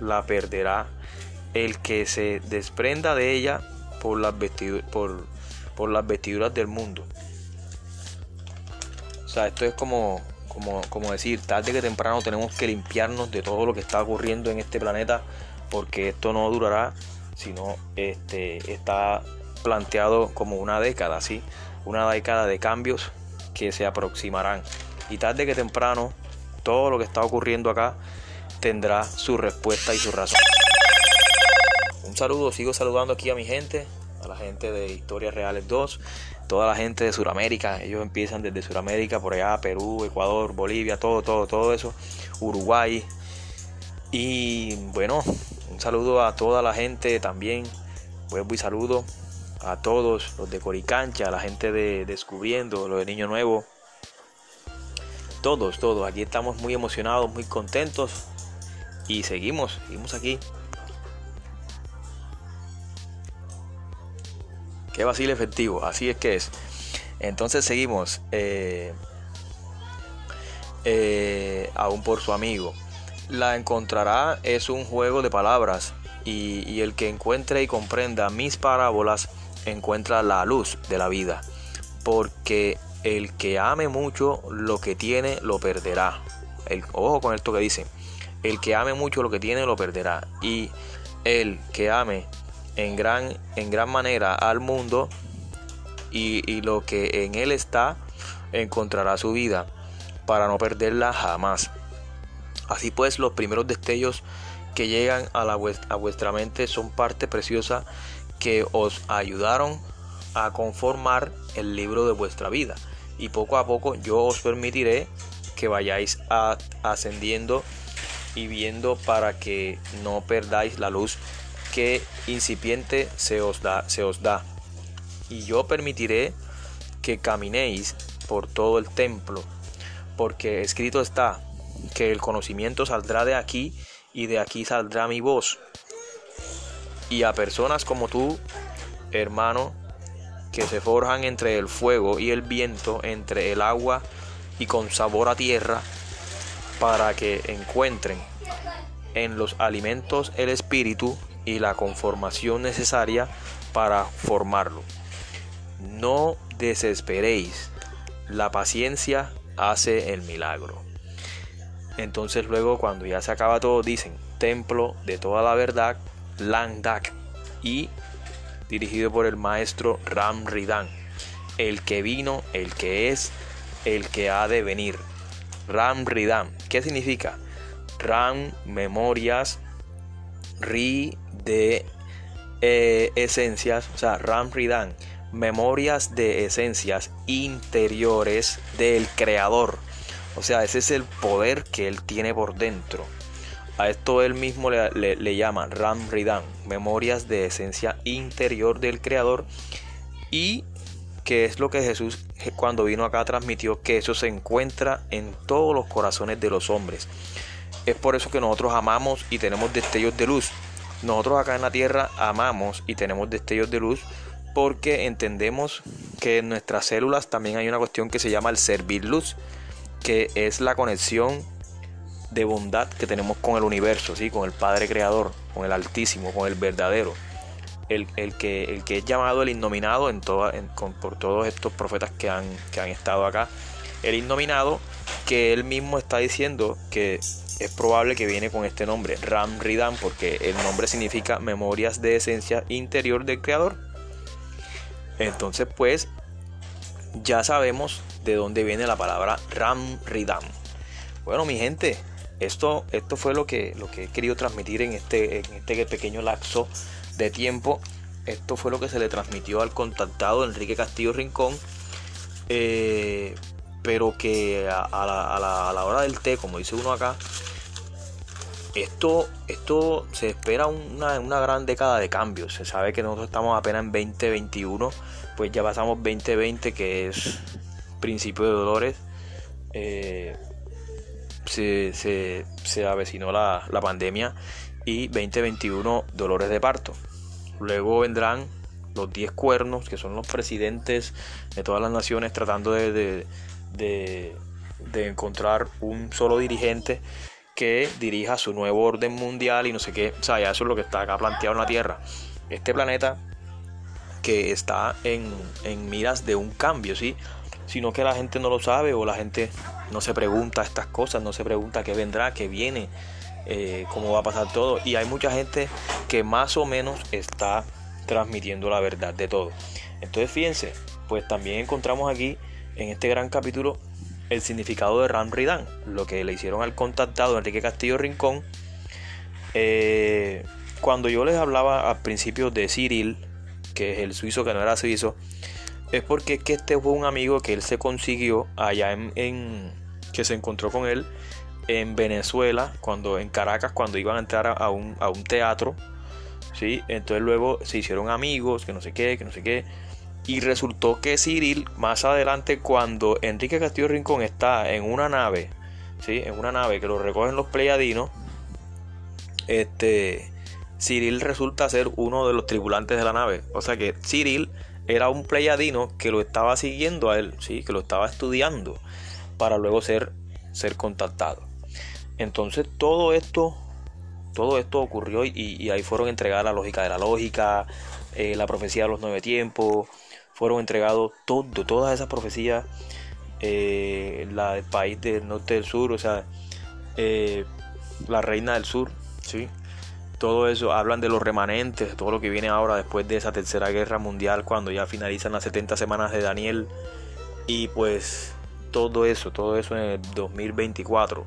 la perderá. El que se desprenda de ella por las, por, por las vestiduras del mundo. Sea, esto es como, como, decir, tarde que temprano tenemos que limpiarnos de todo lo que está ocurriendo en este planeta, porque esto no durará, sino este, está planteado como una década, ¿sí? Una década de cambios que se aproximarán. Y tarde que temprano, todo lo que está ocurriendo acá tendrá su respuesta y su razón. Un saludo, sigo saludando aquí a mi gente, a la gente de Historias Reales 2 toda la gente de Sudamérica, ellos empiezan desde Sudamérica, por allá, Perú, Ecuador, Bolivia, todo, todo, todo eso, Uruguay. Y bueno, un saludo a toda la gente también, vuelvo y saludo a todos los de Coricancha, a la gente de Descubriendo, los de Niño Nuevo. Todos, todos, aquí estamos muy emocionados, muy contentos y seguimos, seguimos aquí Qué vacío efectivo, así es que es. Entonces seguimos. Eh, eh, aún por su amigo. La encontrará es un juego de palabras y, el que encuentre y comprenda mis parábolas encuentra la luz de la vida. Porque el que ame mucho lo que tiene lo perderá. El, ojo con esto que dice. El que ame mucho lo que tiene lo perderá. Y el que ame en gran, en gran manera al mundo y, lo que en él está encontrará su vida para no perderla jamás. Así pues, los primeros destellos que llegan a, la, a vuestra mente son parte preciosa que os ayudaron a conformar el libro de vuestra vida. Y poco a poco yo os permitiré que vayáis ascendiendo y viendo para que no perdáis la luz que incipiente se os da, se os da. Y yo permitiré que caminéis por todo el templo, porque escrito está que el conocimiento saldrá de aquí y de aquí saldrá mi voz. Y a personas como tú, hermano, que se forjan entre el fuego y el viento, entre el agua y con sabor a tierra, para que encuentren en los alimentos el espíritu y la conformación necesaria para formarlo. No desesperéis, la paciencia hace el milagro. Entonces luego cuando ya se acaba todo dicen templo de toda la verdad, Langdak y dirigido por el maestro Ram Ridan, el que vino, el que es, el que ha de venir. Ram Ridan, ¿qué significa? Ram, memorias, Ri de eh, esencias, o sea, Ram Ridan, memorias de esencias interiores del creador. O sea, ese es el poder que él tiene por dentro. A esto él mismo le, llama Ram Ridan, memorias de esencia interior del creador. Y que es lo que Jesús cuando vino acá transmitió, que eso se encuentra en todos los corazones de los hombres. Es por eso que nosotros amamos y tenemos destellos de luz. Nosotros acá en la tierra amamos y tenemos destellos de luz porque entendemos que en nuestras células también hay una cuestión que se llama el servir luz, que es la conexión de bondad que tenemos con el universo, ¿sí? con el Padre Creador, con el Altísimo, con el verdadero. El, que, el que es llamado el innominado en por todos estos profetas que han, que han estado acá. El innominado que él mismo está diciendo que es probable que viene con este nombre, Ram Ridan, porque el nombre significa memorias de esencia interior del Creador. Entonces, pues, ya sabemos de dónde viene la palabra Ram Ridam. Bueno, mi gente, esto, esto fue lo que, lo que he querido transmitir en este, en este pequeño lapso de tiempo. Esto fue lo que se le transmitió al contactado Enrique Castillo Rincón. Eh, pero que a, la, hora del té, como dice uno acá, esto, esto se espera una, gran década de cambios. Se sabe que nosotros estamos apenas en 2021, pues ya pasamos 2020, que es principio de dolores. Eh, se, se, avecinó la, la, pandemia y 2021 dolores de parto. Luego vendrán los 10 cuernos, que son los presidentes de todas las naciones tratando de, encontrar un solo dirigente que dirija su nuevo orden mundial y no sé qué. O sea, ya eso es lo que está acá planteado en la Tierra. Este planeta que está en, en miras de un cambio, ¿sí? Sino que la gente no lo sabe o la gente no se pregunta estas cosas, no se pregunta qué vendrá, qué viene, eh, cómo va a pasar todo. Y hay mucha gente que más o menos está transmitiendo la verdad de todo. Entonces fíjense, pues también encontramos aquí en este gran capítulo el significado de Ram Ridan, lo que le hicieron al contactado Enrique Castillo Rincón. Eh, cuando yo les hablaba al principio de Cyril, que es el suizo que no era suizo, es porque que este fue un amigo que él se consiguió allá en, que se encontró con él en Venezuela, cuando en Caracas, cuando iban a entrar a un, a un teatro, ¿sí? Entonces luego se hicieron amigos, que no sé qué, que no sé qué. Y resultó que Cyril, más adelante, cuando Enrique Castillo Rincón está en una nave, ¿sí? En una nave que lo recogen los pleiadinos, este, Cyril resulta ser uno de los tripulantes de la nave. O sea que Cyril era un pleiadino que lo estaba siguiendo a él, ¿sí? Que lo estaba estudiando para luego ser, ser contactado. Entonces todo esto, todo esto ocurrió y, ahí fueron entregadas la lógica de la lógica, eh, la profecía de los nueve tiempos, fueron entregados todo, todas esas profecías, eh, la del país del norte del sur, o sea, eh, la reina del sur, ¿sí? Todo eso, hablan de los remanentes, todo lo que viene ahora después de esa tercera guerra mundial, cuando ya finalizan las 70 semanas de Daniel, y pues todo eso, todo eso en el 2024.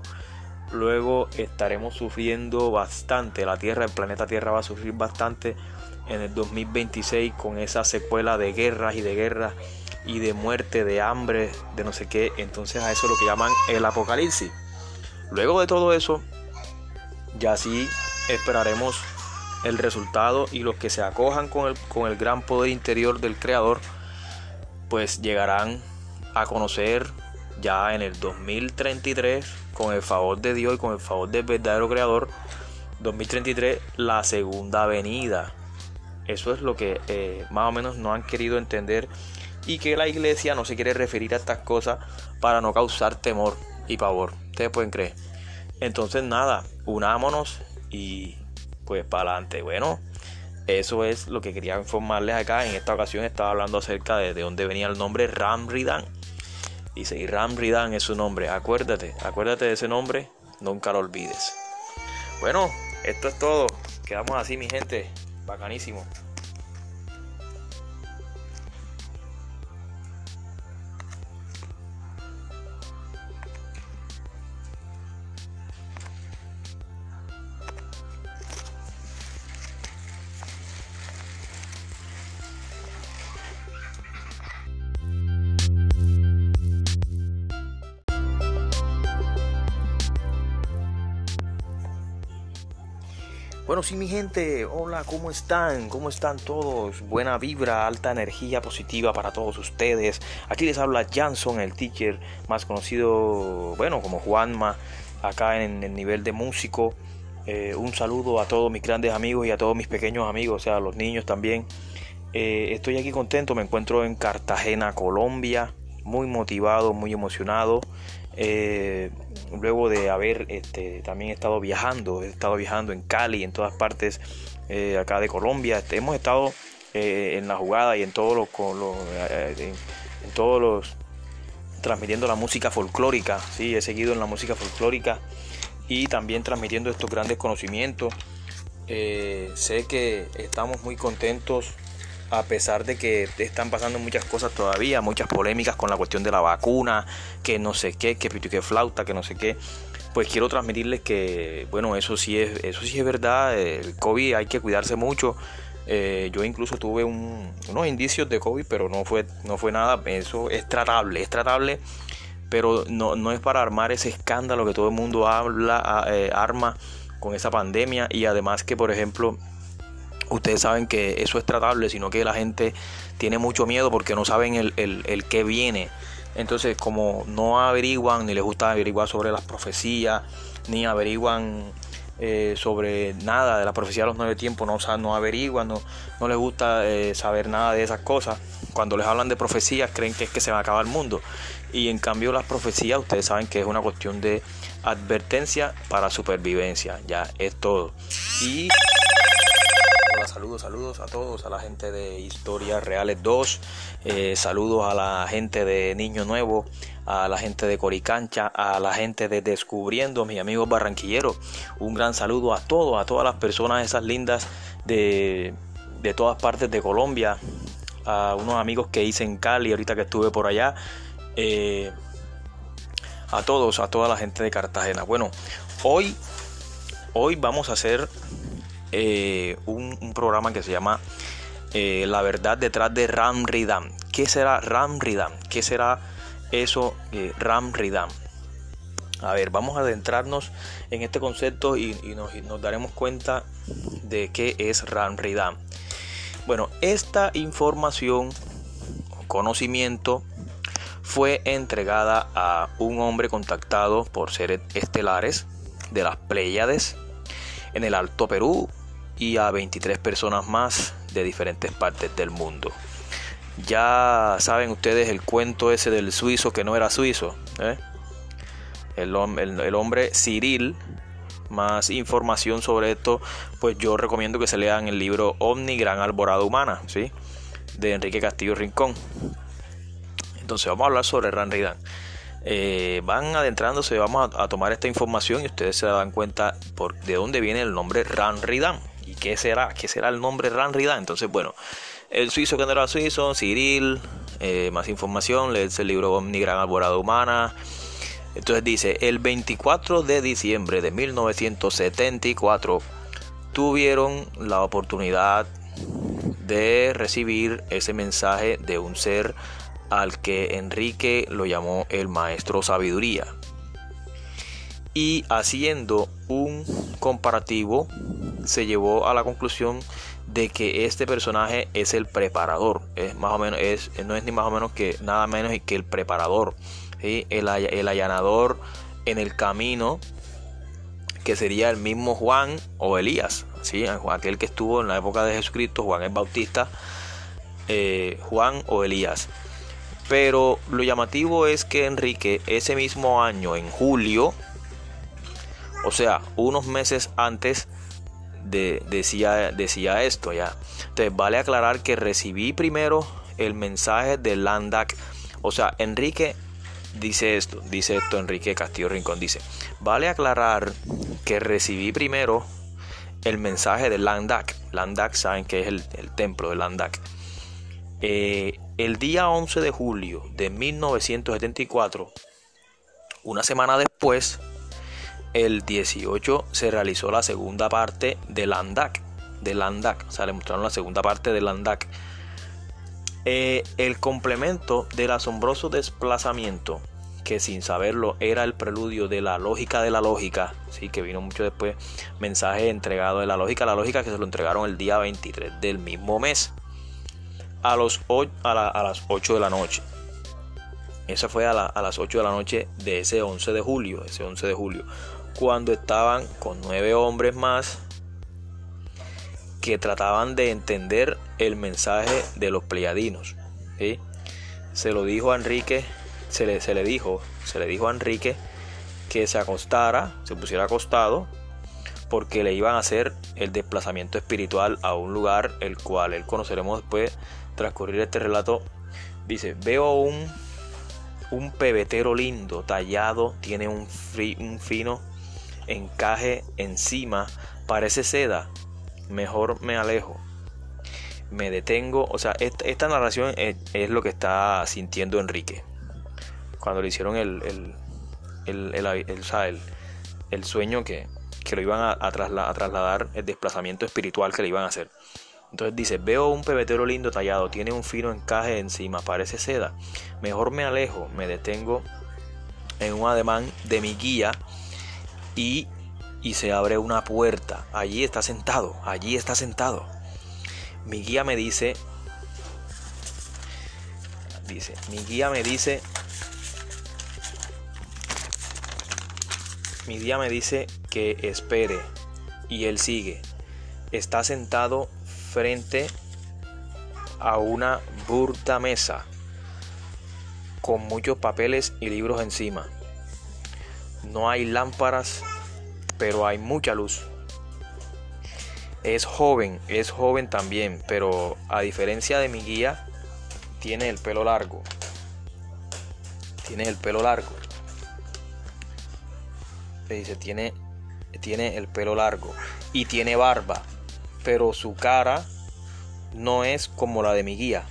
Luego estaremos sufriendo bastante, la Tierra, el planeta Tierra va a sufrir bastante en el 2026 con esa secuela de guerras y de guerras y de muerte, de hambre, de no sé qué. Entonces a eso es lo que llaman el apocalipsis. Luego de todo eso, ya sí esperaremos el resultado y los que se acojan con el, con el gran poder interior del creador, pues llegarán a conocer ya en el 2033, con el favor de Dios y con el favor del verdadero creador, 2033, la segunda venida. Eso es lo que eh, más o menos no han querido entender y que la iglesia no se quiere referir a estas cosas para no causar temor y pavor. Ustedes pueden creer. Entonces nada, unámonos y pues para adelante. Bueno, eso es lo que quería informarles acá. En esta ocasión estaba hablando acerca de, de dónde venía el nombre Ramridan. Dice, y Ramridan es su nombre. Acuérdate, acuérdate de ese nombre, nunca lo olvides. Bueno, esto es todo. Quedamos así, mi gente. Bacanísimo. Sí, mi gente, hola, ¿cómo están? ¿Cómo están todos? Buena vibra, alta energía positiva para todos ustedes. Aquí les habla Janson, el teacher más conocido, bueno, como Juanma, acá en el nivel de músico. Eh, un saludo a todos mis grandes amigos y a todos mis pequeños amigos, o sea, a los niños también. Eh, estoy aquí contento, me encuentro en Cartagena, Colombia, muy motivado, muy emocionado. Eh, luego de haber este, también estado viajando, he estado viajando en Cali, en todas partes eh, acá de Colombia, este, hemos estado eh, en la jugada y en todos los, en, todos los transmitiendo la música folclórica, sí, he seguido en la música folclórica y también transmitiendo estos grandes conocimientos. sé que estamos muy contentos a pesar de que están pasando muchas cosas todavía, muchas polémicas con la cuestión de la vacuna, que no sé qué, que flauta, que no sé qué, pues quiero transmitirles que, bueno, eso sí es, eso sí es verdad, el COVID hay que cuidarse mucho. Eh, yo incluso tuve unos indicios de COVID, pero no fue, no fue nada, eso es tratable, es tratable, pero no, no es para armar ese escándalo que todo el mundo habla, eh, arma con esa pandemia y además que, por ejemplo, ustedes saben que eso es tratable, sino que la gente tiene mucho miedo porque no saben el, el, qué viene. Entonces, como no averiguan, ni les gusta averiguar sobre las profecías, ni averiguan eh, sobre nada de la profecía de los nueve tiempos, no, no averiguan, no, no les gusta eh, saber nada de esas cosas. Cuando les hablan de profecías, creen que es que se va a acabar el mundo. Y en cambio, las profecías, ustedes saben que es una cuestión de advertencia para supervivencia. Ya es todo. Y saludos, saludos a todos, a la gente de Historias Reales 2, eh, saludos a la gente de Niño Nuevo, a la gente de Coricancha, a la gente de Descubriendo, mis amigos barranquilleros. Un gran saludo a todos, a todas las personas esas lindas de, de todas partes de Colombia, a unos amigos que hice en Cali ahorita que estuve por allá. Eh, a todos, a toda la gente de Cartagena. Bueno, hoy, hoy vamos a hacer eh, un, programa que se llama eh, La verdad detrás de Ram Ridam. ¿Qué será Ram Ridam? ¿Qué será eso eh, Ram Ridam? A ver, vamos a adentrarnos en este concepto y, nos, daremos cuenta de qué es Ram Ridam. Bueno, esta información, conocimiento, fue entregada a un hombre contactado por seres estelares de las Pléyades en el Alto Perú y a 23 personas más de diferentes partes del mundo. Ya saben ustedes el cuento ese del suizo que no era suizo. ¿eh? El, hombre Cyril. Más información sobre esto, pues yo recomiendo que se lean el libro Omni Gran Alborada Humana, ¿sí? de Enrique Castillo Rincón. Entonces vamos a hablar sobre Ran eh, van adentrándose, vamos a, tomar esta información y ustedes se dan cuenta de dónde viene el nombre Ran ¿Y qué será? ¿Qué será el nombre Ran Entonces, bueno, el suizo que no era suizo, Cyril, eh, más información, lees el libro Omni Gran Alborada Humana. Entonces dice, el 24 de diciembre de 1974 tuvieron la oportunidad de recibir ese mensaje de un ser al que Enrique lo llamó el maestro sabiduría. y haciendo un comparativo se llevó a la conclusión de que este personaje es el preparador es más o menos es no es ni más o menos que nada menos que el preparador el, el allanador en el camino que sería el mismo Juan o Elías ¿sí? aquel que estuvo en la época de Jesucristo Juan el Bautista eh, Juan o Elías pero lo llamativo es que Enrique ese mismo año en julio o sea, unos meses antes de, decía, decía esto ya. Entonces, vale aclarar que recibí primero el mensaje de Landak. O sea, Enrique dice esto, dice esto Enrique Castillo Rincón, dice, vale aclarar que recibí primero el mensaje de Landak. Landak saben que es el, templo de Landak. Eh, el día 11 de julio de 1974, una semana después, el 18 se realizó la segunda parte de Landak. De Landak, o sea, le mostraron la segunda parte de Landak. Eh, el complemento del asombroso desplazamiento, que sin saberlo era el preludio de la lógica de la lógica, sí, que vino mucho después, mensaje entregado de la lógica, la lógica que se lo entregaron el día 23 del mismo mes, a, a, las 8 de la noche. Eso fue a, a, las 8 de la noche de ese 11 de julio, ese 11 de julio cuando estaban con nueve hombres más que trataban de entender el mensaje de los pleiadinos. Se lo dijo a Enrique, se le, se le dijo, se le dijo a Enrique que se acostara, se pusiera acostado, porque le iban a hacer el desplazamiento espiritual a un lugar el cual él conoceremos después transcurrir este relato. Dice, veo un, un pebetero lindo, tallado, tiene un, un fino encaje encima, parece seda, mejor me alejo. Me detengo, o sea, esta, narración es, lo que está sintiendo Enrique. Cuando le hicieron el, el, el, el sueño que, que, lo iban a, a, trasladar, el desplazamiento espiritual que le iban a hacer. Entonces dice, veo un pebetero lindo tallado, tiene un fino encaje encima, parece seda. Mejor me alejo, me detengo en un ademán de mi guía y, se abre una puerta. Allí está sentado, allí está sentado. Mi guía me dice, dice, mi guía me dice, mi guía me dice que espere y él sigue. Está sentado a una burda mesa con muchos papeles y libros encima. No hay lámparas, pero hay mucha luz. Es joven, es joven también, pero a diferencia de mi guía, tiene el pelo largo. Tiene el pelo largo. Le dice, tiene, tiene el pelo largo y tiene barba, pero su cara no es como la de mi guía.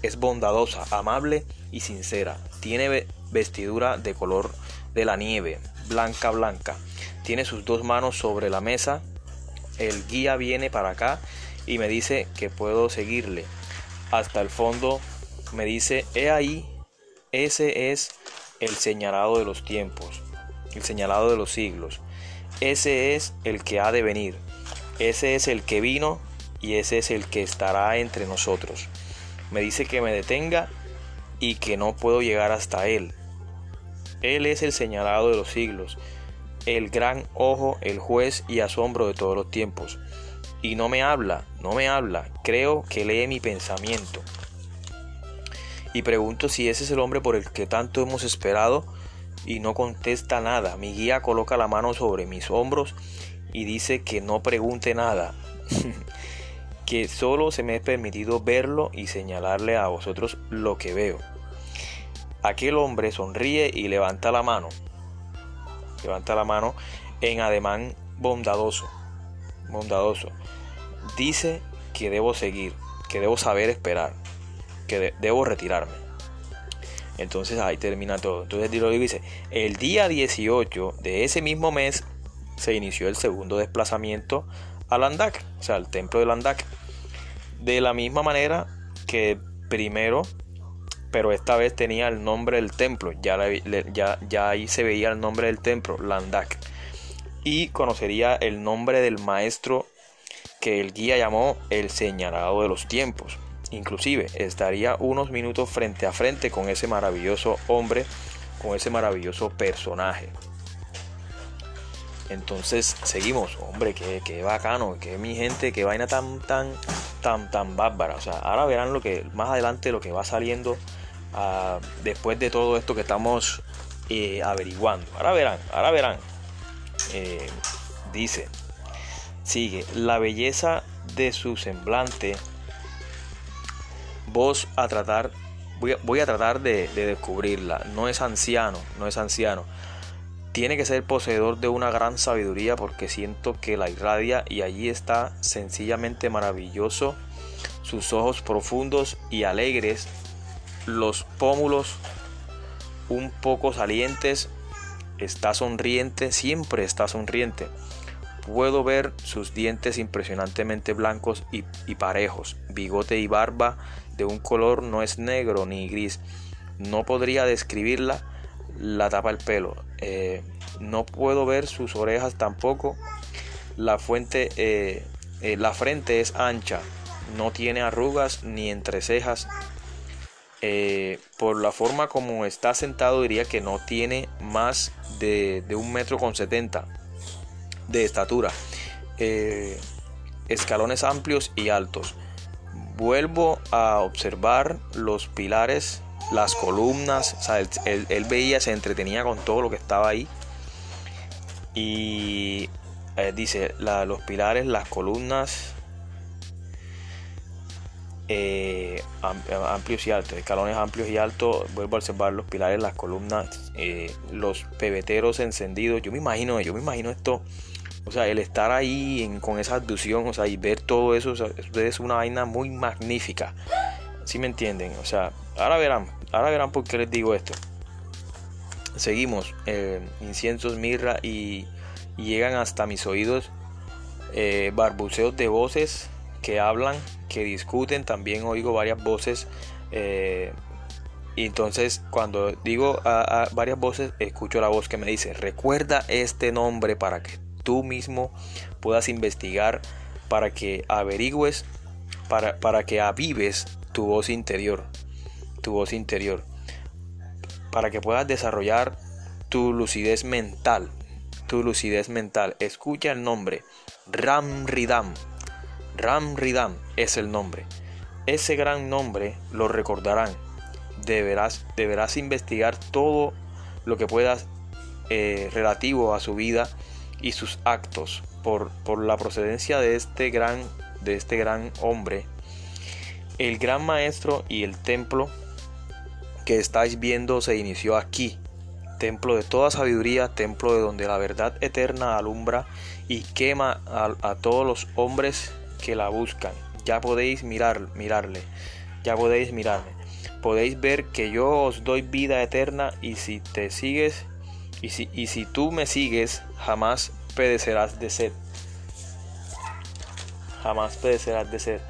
Es bondadosa, amable y sincera. Tiene vestidura de color de la nieve, blanca blanca. Tiene sus dos manos sobre la mesa. El guía viene para acá y me dice que puedo seguirle. Hasta el fondo me dice, he ahí, ese es el señalado de los tiempos, el señalado de los siglos. Ese es el que ha de venir. Ese es el que vino y ese es el que estará entre nosotros. Me dice que me detenga y que no puedo llegar hasta él. Él es el señalado de los siglos, el gran ojo, el juez y asombro de todos los tiempos. Y no me habla, no me habla, creo que lee mi pensamiento. Y pregunto si ese es el hombre por el que tanto hemos esperado y no contesta nada. Mi guía coloca la mano sobre mis hombros y dice que no pregunte nada, que solo se me es permitido verlo y señalarle a vosotros lo que veo. Aquel hombre sonríe y levanta la mano. Levanta la mano en ademán bondadoso. Bondadoso. Dice que debo seguir, que debo saber esperar, que debo retirarme. Entonces ahí termina todo. Entonces dice, el día 18 de ese mismo mes se inició el segundo desplazamiento a Landak, o sea, al templo de Landak. De la misma manera que primero pero esta vez tenía el nombre del templo, ya, ya, ahí se veía el nombre del templo, Landak. y conocería el nombre del maestro que el guía llamó el señalado de los tiempos. Inclusive estaría unos minutos frente a frente con ese maravilloso hombre, con ese maravilloso personaje. Entonces seguimos, hombre, que, bacano, que mi gente, que vaina tan, tan, tan, tan bárbara. O sea, ahora verán lo que, más adelante lo que va saliendo ah, después de todo esto que estamos eh, averiguando. Ahora verán, ahora verán. Eh, dice, sigue, la belleza de su semblante, vos a tratar, voy a, tratar de descubrirla. No es anciano, no es anciano tiene que ser poseedor de una gran sabiduría porque siento que la irradia y allí está sencillamente maravilloso. Sus ojos profundos y alegres, los pómulos un poco salientes, está sonriente, siempre está sonriente. Puedo ver sus dientes impresionantemente blancos y, y, parejos, bigote y barba de un color no es negro ni gris. No podría describirla, la tapa el pelo. Eh, no puedo ver sus orejas tampoco. La, fuente, eh, eh, la frente es ancha, no tiene arrugas ni entrecejas. por la forma como está sentado diría que no tiene más de, de un metro con setenta de estatura. escalones amplios y altos. Vuelvo a observar los pilares las columnas, o sea, él, veía, se entretenía con todo lo que estaba ahí. Y eh, dice, los pilares, las columnas, eh, amplios y altos, escalones amplios y altos, vuelvo a observar los pilares, las columnas, eh, los pebeteros encendidos. Yo me imagino, yo me imagino esto, o sea, el estar ahí con esa abducción, o sea, y ver todo eso, es una vaina muy magnífica. Si me entienden? O sea, ahora verán, ahora verán por qué les digo esto. Seguimos, eh, inciensos, mirra y, llegan hasta mis oídos eh, barbuceos de voces que hablan, que discuten. También oigo varias voces. Eh, y entonces cuando digo a, varias voces, escucho la voz que me dice, recuerda este nombre para que tú mismo puedas investigar, para que averigües, para, para que avives tu voz interior, tu voz interior, para que puedas desarrollar tu lucidez mental, tu lucidez mental. Escucha el nombre, Ram Ridam. Ram Ridam es el nombre. Ese gran nombre lo recordarán. Deberás, deberás investigar todo lo que puedas eh, relativo a su vida y sus actos por, por la procedencia de este gran de este gran hombre el gran maestro y el templo que estáis viendo se inició aquí, templo de toda sabiduría, templo de donde la verdad eterna alumbra y quema a, todos los hombres que la buscan. Ya podéis mirar, mirarle, ya podéis mirarme. Podéis ver que yo os doy vida eterna y si te sigues y si, y si tú me sigues, jamás pedecerás de sed. Jamás pedecerás de sed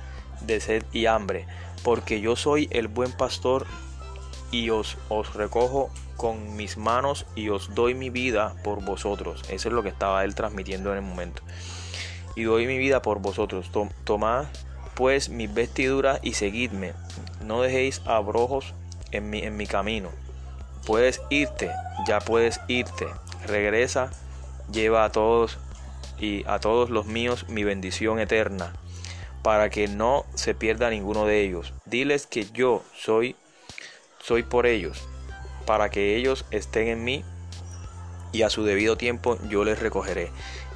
de sed y hambre, porque yo soy el buen pastor y os, os recojo con mis manos y os doy mi vida por vosotros. Eso es lo que estaba él transmitiendo en el momento. Y doy mi vida por vosotros. Tomad pues mis vestiduras y seguidme. No dejéis abrojos en mi, en mi camino. Puedes irte, ya puedes irte. Regresa, lleva a todos y a todos los míos mi bendición eterna para que no se pierda ninguno de ellos. Diles que yo soy soy por ellos, para que ellos estén en mí y a su debido tiempo yo les recogeré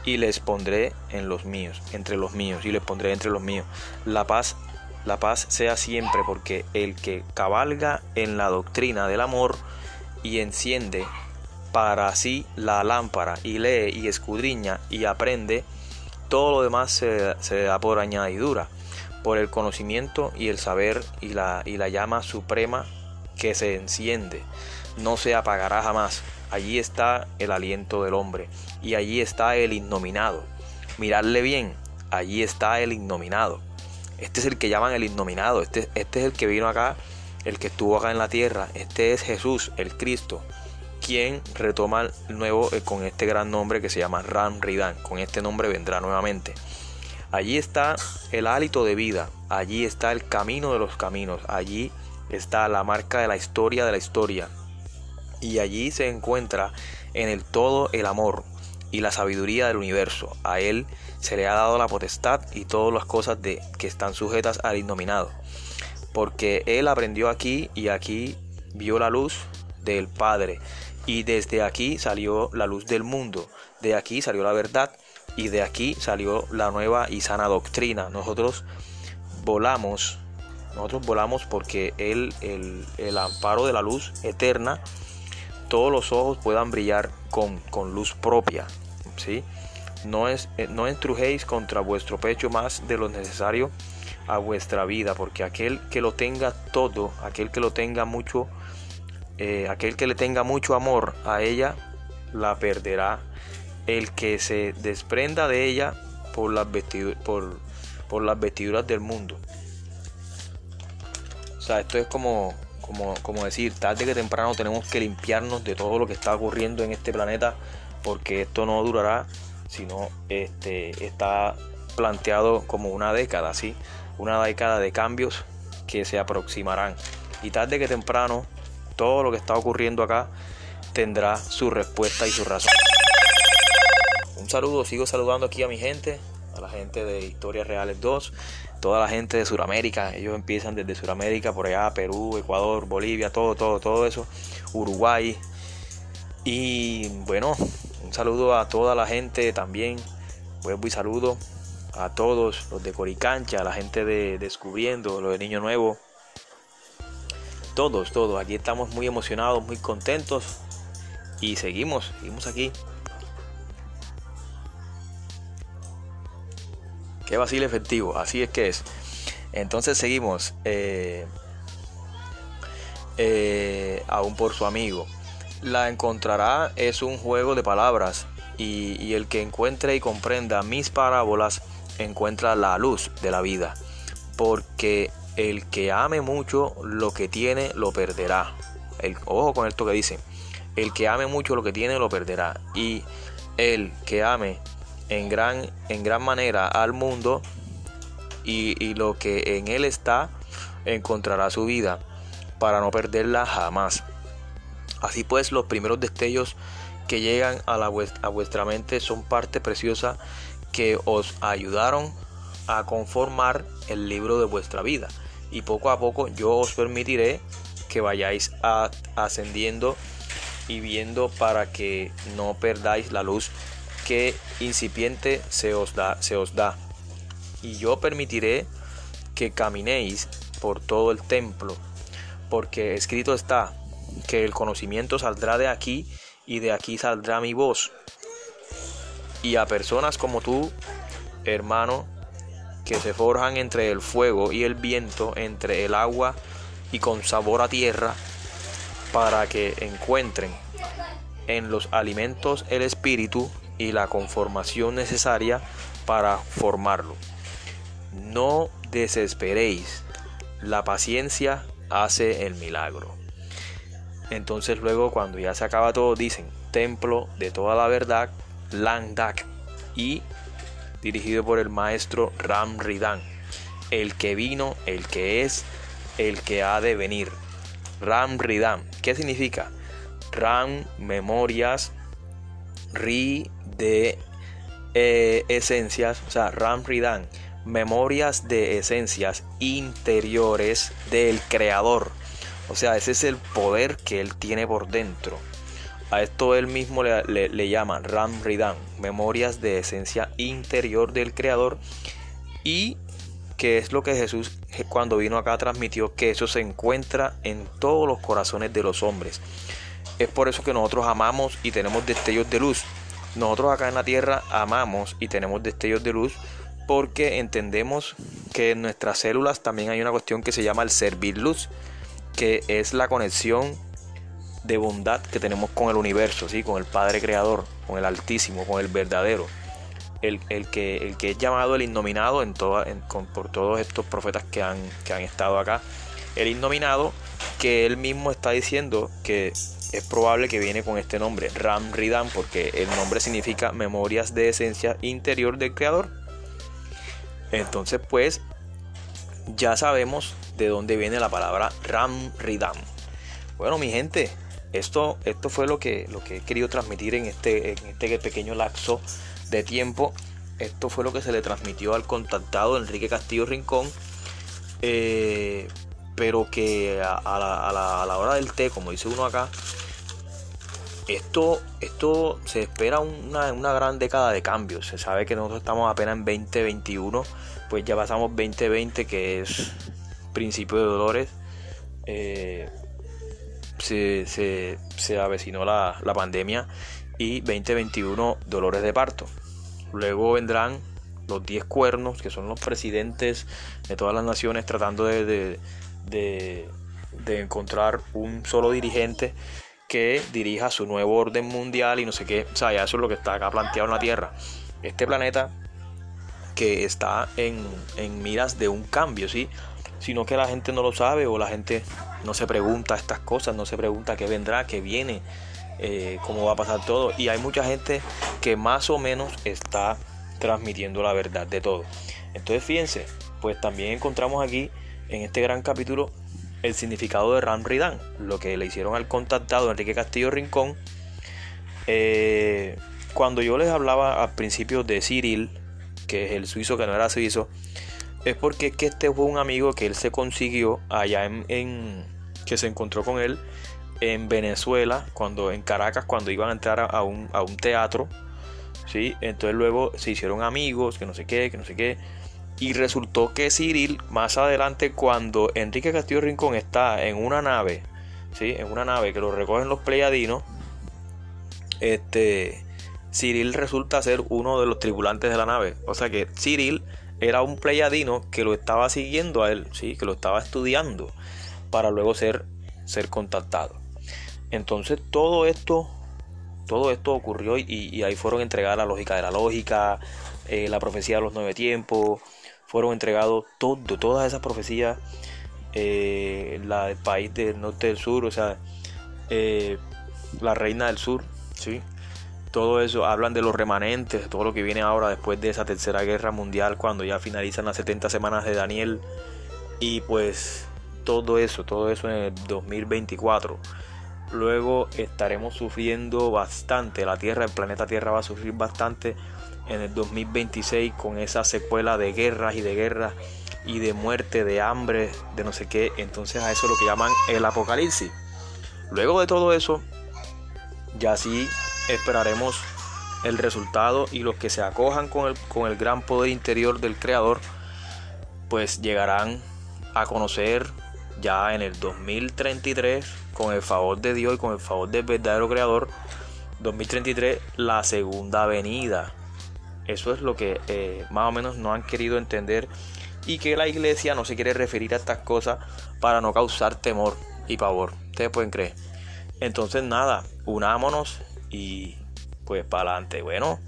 y les pondré en los míos, entre los míos y les pondré entre los míos. La paz la paz sea siempre porque el que cabalga en la doctrina del amor y enciende para sí la lámpara y lee y escudriña y aprende todo lo demás se, da por añadidura, por el conocimiento y el saber y la, y la llama suprema que se enciende, no se apagará jamás. Allí está el aliento del hombre y allí está el innominado. Miradle bien, allí está el innominado. Este es el que llaman el innominado, este, este es el que vino acá, el que estuvo acá en la tierra, este es Jesús, el Cristo, quien retoma el nuevo eh, con este gran nombre que se llama Ram Ridan. Con este nombre vendrá nuevamente. Allí está el hálito de vida, allí está el camino de los caminos, allí está la marca de la historia de la historia. Y allí se encuentra en el todo el amor y la sabiduría del universo. A él se le ha dado la potestad y todas las cosas de, que están sujetas al innominado. Porque él aprendió aquí y aquí vio la luz del Padre. Y desde aquí salió la luz del mundo. De aquí salió la verdad y de aquí salió la nueva y sana doctrina. Nosotros volamos, nosotros volamos porque el, el amparo de la luz eterna, todos los ojos puedan brillar con, con luz propia. ¿sí? No, es, eh, no entrujéis contra vuestro pecho más de lo necesario a vuestra vida, porque aquel que lo tenga todo, aquel que lo tenga mucho, eh, aquel que le tenga mucho amor a ella, la perderá el que se desprenda de ella por las, por, por las vestiduras del mundo. Sea, esto es como, como, como decir, tarde que temprano tenemos que limpiarnos de todo lo que está ocurriendo en este planeta, porque esto no durará, sino este, está planteado como una década, ¿sí? Una década de cambios que se aproximarán. Y tarde que temprano, todo lo que está ocurriendo acá tendrá su respuesta y su razón saludo, sigo saludando aquí a mi gente, a la gente de Historias Reales 2, toda la gente de Sudamérica, ellos empiezan desde Sudamérica, por allá, Perú, Ecuador, Bolivia, todo, todo, todo eso, Uruguay. Y bueno, un saludo a toda la gente también, vuelvo saludo a todos los de Coricancha, a la gente de Descubriendo, los de Niño Nuevo. Todos, todos, aquí estamos muy emocionados, muy contentos y seguimos, seguimos aquí Qué vacío efectivo, así es que es. Entonces seguimos. Eh, eh, aún por su amigo. La encontrará es un juego de palabras y, y el que encuentre y comprenda mis parábolas encuentra la luz de la vida. Porque el que ame mucho lo que tiene lo perderá. El, ojo con esto que dice. El que ame mucho lo que tiene lo perderá. Y el que ame en gran, en gran manera al mundo y, lo que en él está encontrará su vida para no perderla jamás. Así pues, los primeros destellos que llegan a, la, a vuestra mente son parte preciosa que os ayudaron a conformar el libro de vuestra vida. Y poco a poco yo os permitiré que vayáis ascendiendo y viendo para que no perdáis la luz que incipiente se os da, se os da. Y yo permitiré que caminéis por todo el templo, porque escrito está que el conocimiento saldrá de aquí y de aquí saldrá mi voz. Y a personas como tú, hermano, que se forjan entre el fuego y el viento, entre el agua y con sabor a tierra, para que encuentren en los alimentos el espíritu y la conformación necesaria para formarlo. No desesperéis, la paciencia hace el milagro. Entonces luego cuando ya se acaba todo dicen templo de toda la verdad, Langdak y dirigido por el maestro Ram Ridan, el que vino, el que es, el que ha de venir. Ram Ridan, ¿qué significa? Ram, memorias, Ri de eh, esencias, o sea, Ram Ridan, memorias de esencias interiores del creador. O sea, ese es el poder que él tiene por dentro. A esto él mismo le, le, llama Ram Ridan, memorias de esencia interior del creador. Y que es lo que Jesús cuando vino acá transmitió, que eso se encuentra en todos los corazones de los hombres. Es por eso que nosotros amamos y tenemos destellos de luz. Nosotros acá en la tierra amamos y tenemos destellos de luz porque entendemos que en nuestras células también hay una cuestión que se llama el servir luz, que es la conexión de bondad que tenemos con el universo, ¿sí? con el Padre Creador, con el Altísimo, con el verdadero. El, que, el que es llamado el innominado en por todos estos profetas que han, que han estado acá. El innominado que él mismo está diciendo que es probable que viene con este nombre, Ram Ridan, porque el nombre significa memorias de esencia interior del creador. Entonces, pues, ya sabemos de dónde viene la palabra Ram Ridan. Bueno, mi gente, esto, esto fue lo que, lo que he querido transmitir en este, en este pequeño lapso de tiempo. Esto fue lo que se le transmitió al contactado Enrique Castillo Rincón. Eh, pero que a, la, hora del té, como dice uno acá, esto, esto se espera una, gran década de cambios. Se sabe que nosotros estamos apenas en 2021, pues ya pasamos 2020, que es principio de dolores. Eh, se, se, avecinó la, pandemia y 2021 dolores de parto. Luego vendrán los 10 cuernos, que son los presidentes de todas las naciones tratando de, encontrar un solo dirigente que dirija su nuevo orden mundial y no sé qué. O sea, ya eso es lo que está acá planteado en la Tierra. Este planeta que está en, en miras de un cambio, ¿sí? Sino que la gente no lo sabe o la gente no se pregunta estas cosas, no se pregunta qué vendrá, qué viene, eh, cómo va a pasar todo. Y hay mucha gente que más o menos está transmitiendo la verdad de todo. Entonces fíjense, pues también encontramos aquí en este gran capítulo el significado de Ram Ridan, lo que le hicieron al contactado Enrique Castillo Rincón. Eh, cuando yo les hablaba al principio de Cyril, que es el suizo que no era suizo, es porque que este fue un amigo que él se consiguió allá en, que se encontró con él en Venezuela, cuando en Caracas, cuando iban a entrar a un, a un teatro, ¿sí? Entonces luego se hicieron amigos, que no sé qué, que no sé qué. Y resultó que Cyril, más adelante, cuando Enrique Castillo Rincón está en una nave, ¿sí? En una nave que lo recogen los pleiadinos, este, Cyril resulta ser uno de los tripulantes de la nave. O sea que Cyril era un pleiadino que lo estaba siguiendo a él, ¿sí? Que lo estaba estudiando para luego ser, ser contactado. Entonces todo esto, todo esto ocurrió y, ahí fueron entregadas la lógica de la lógica, eh, la profecía de los nueve tiempos, fueron entregados todo, todas esas profecías, eh, la del país del norte del sur, o sea, eh, la reina del sur, ¿sí? Todo eso, hablan de los remanentes, todo lo que viene ahora después de esa tercera guerra mundial, cuando ya finalizan las 70 semanas de Daniel, y pues todo eso, todo eso en el 2024. Luego estaremos sufriendo bastante, la Tierra, el planeta Tierra va a sufrir bastante en el 2026 con esa secuela de guerras y de guerras y de muerte, de hambre, de no sé qué. Entonces a eso es lo que llaman el apocalipsis. Luego de todo eso, ya sí esperaremos el resultado y los que se acojan con el, con el gran poder interior del creador, pues llegarán a conocer ya en el 2033, con el favor de Dios y con el favor del verdadero creador, 2033, la segunda venida eso es lo que eh, más o menos no han querido entender y que la iglesia no se quiere referir a estas cosas para no causar temor y pavor. Ustedes pueden creer. Entonces nada, unámonos y pues para adelante. Bueno,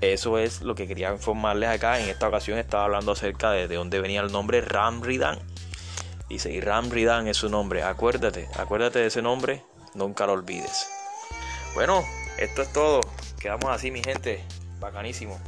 eso es lo que quería informarles acá. En esta ocasión estaba hablando acerca de, de dónde venía el nombre Ramridan. Dice, y Ramridan es su nombre. Acuérdate, acuérdate de ese nombre, nunca lo olvides. Bueno, esto es todo. Quedamos así, mi gente. Bacanísimo.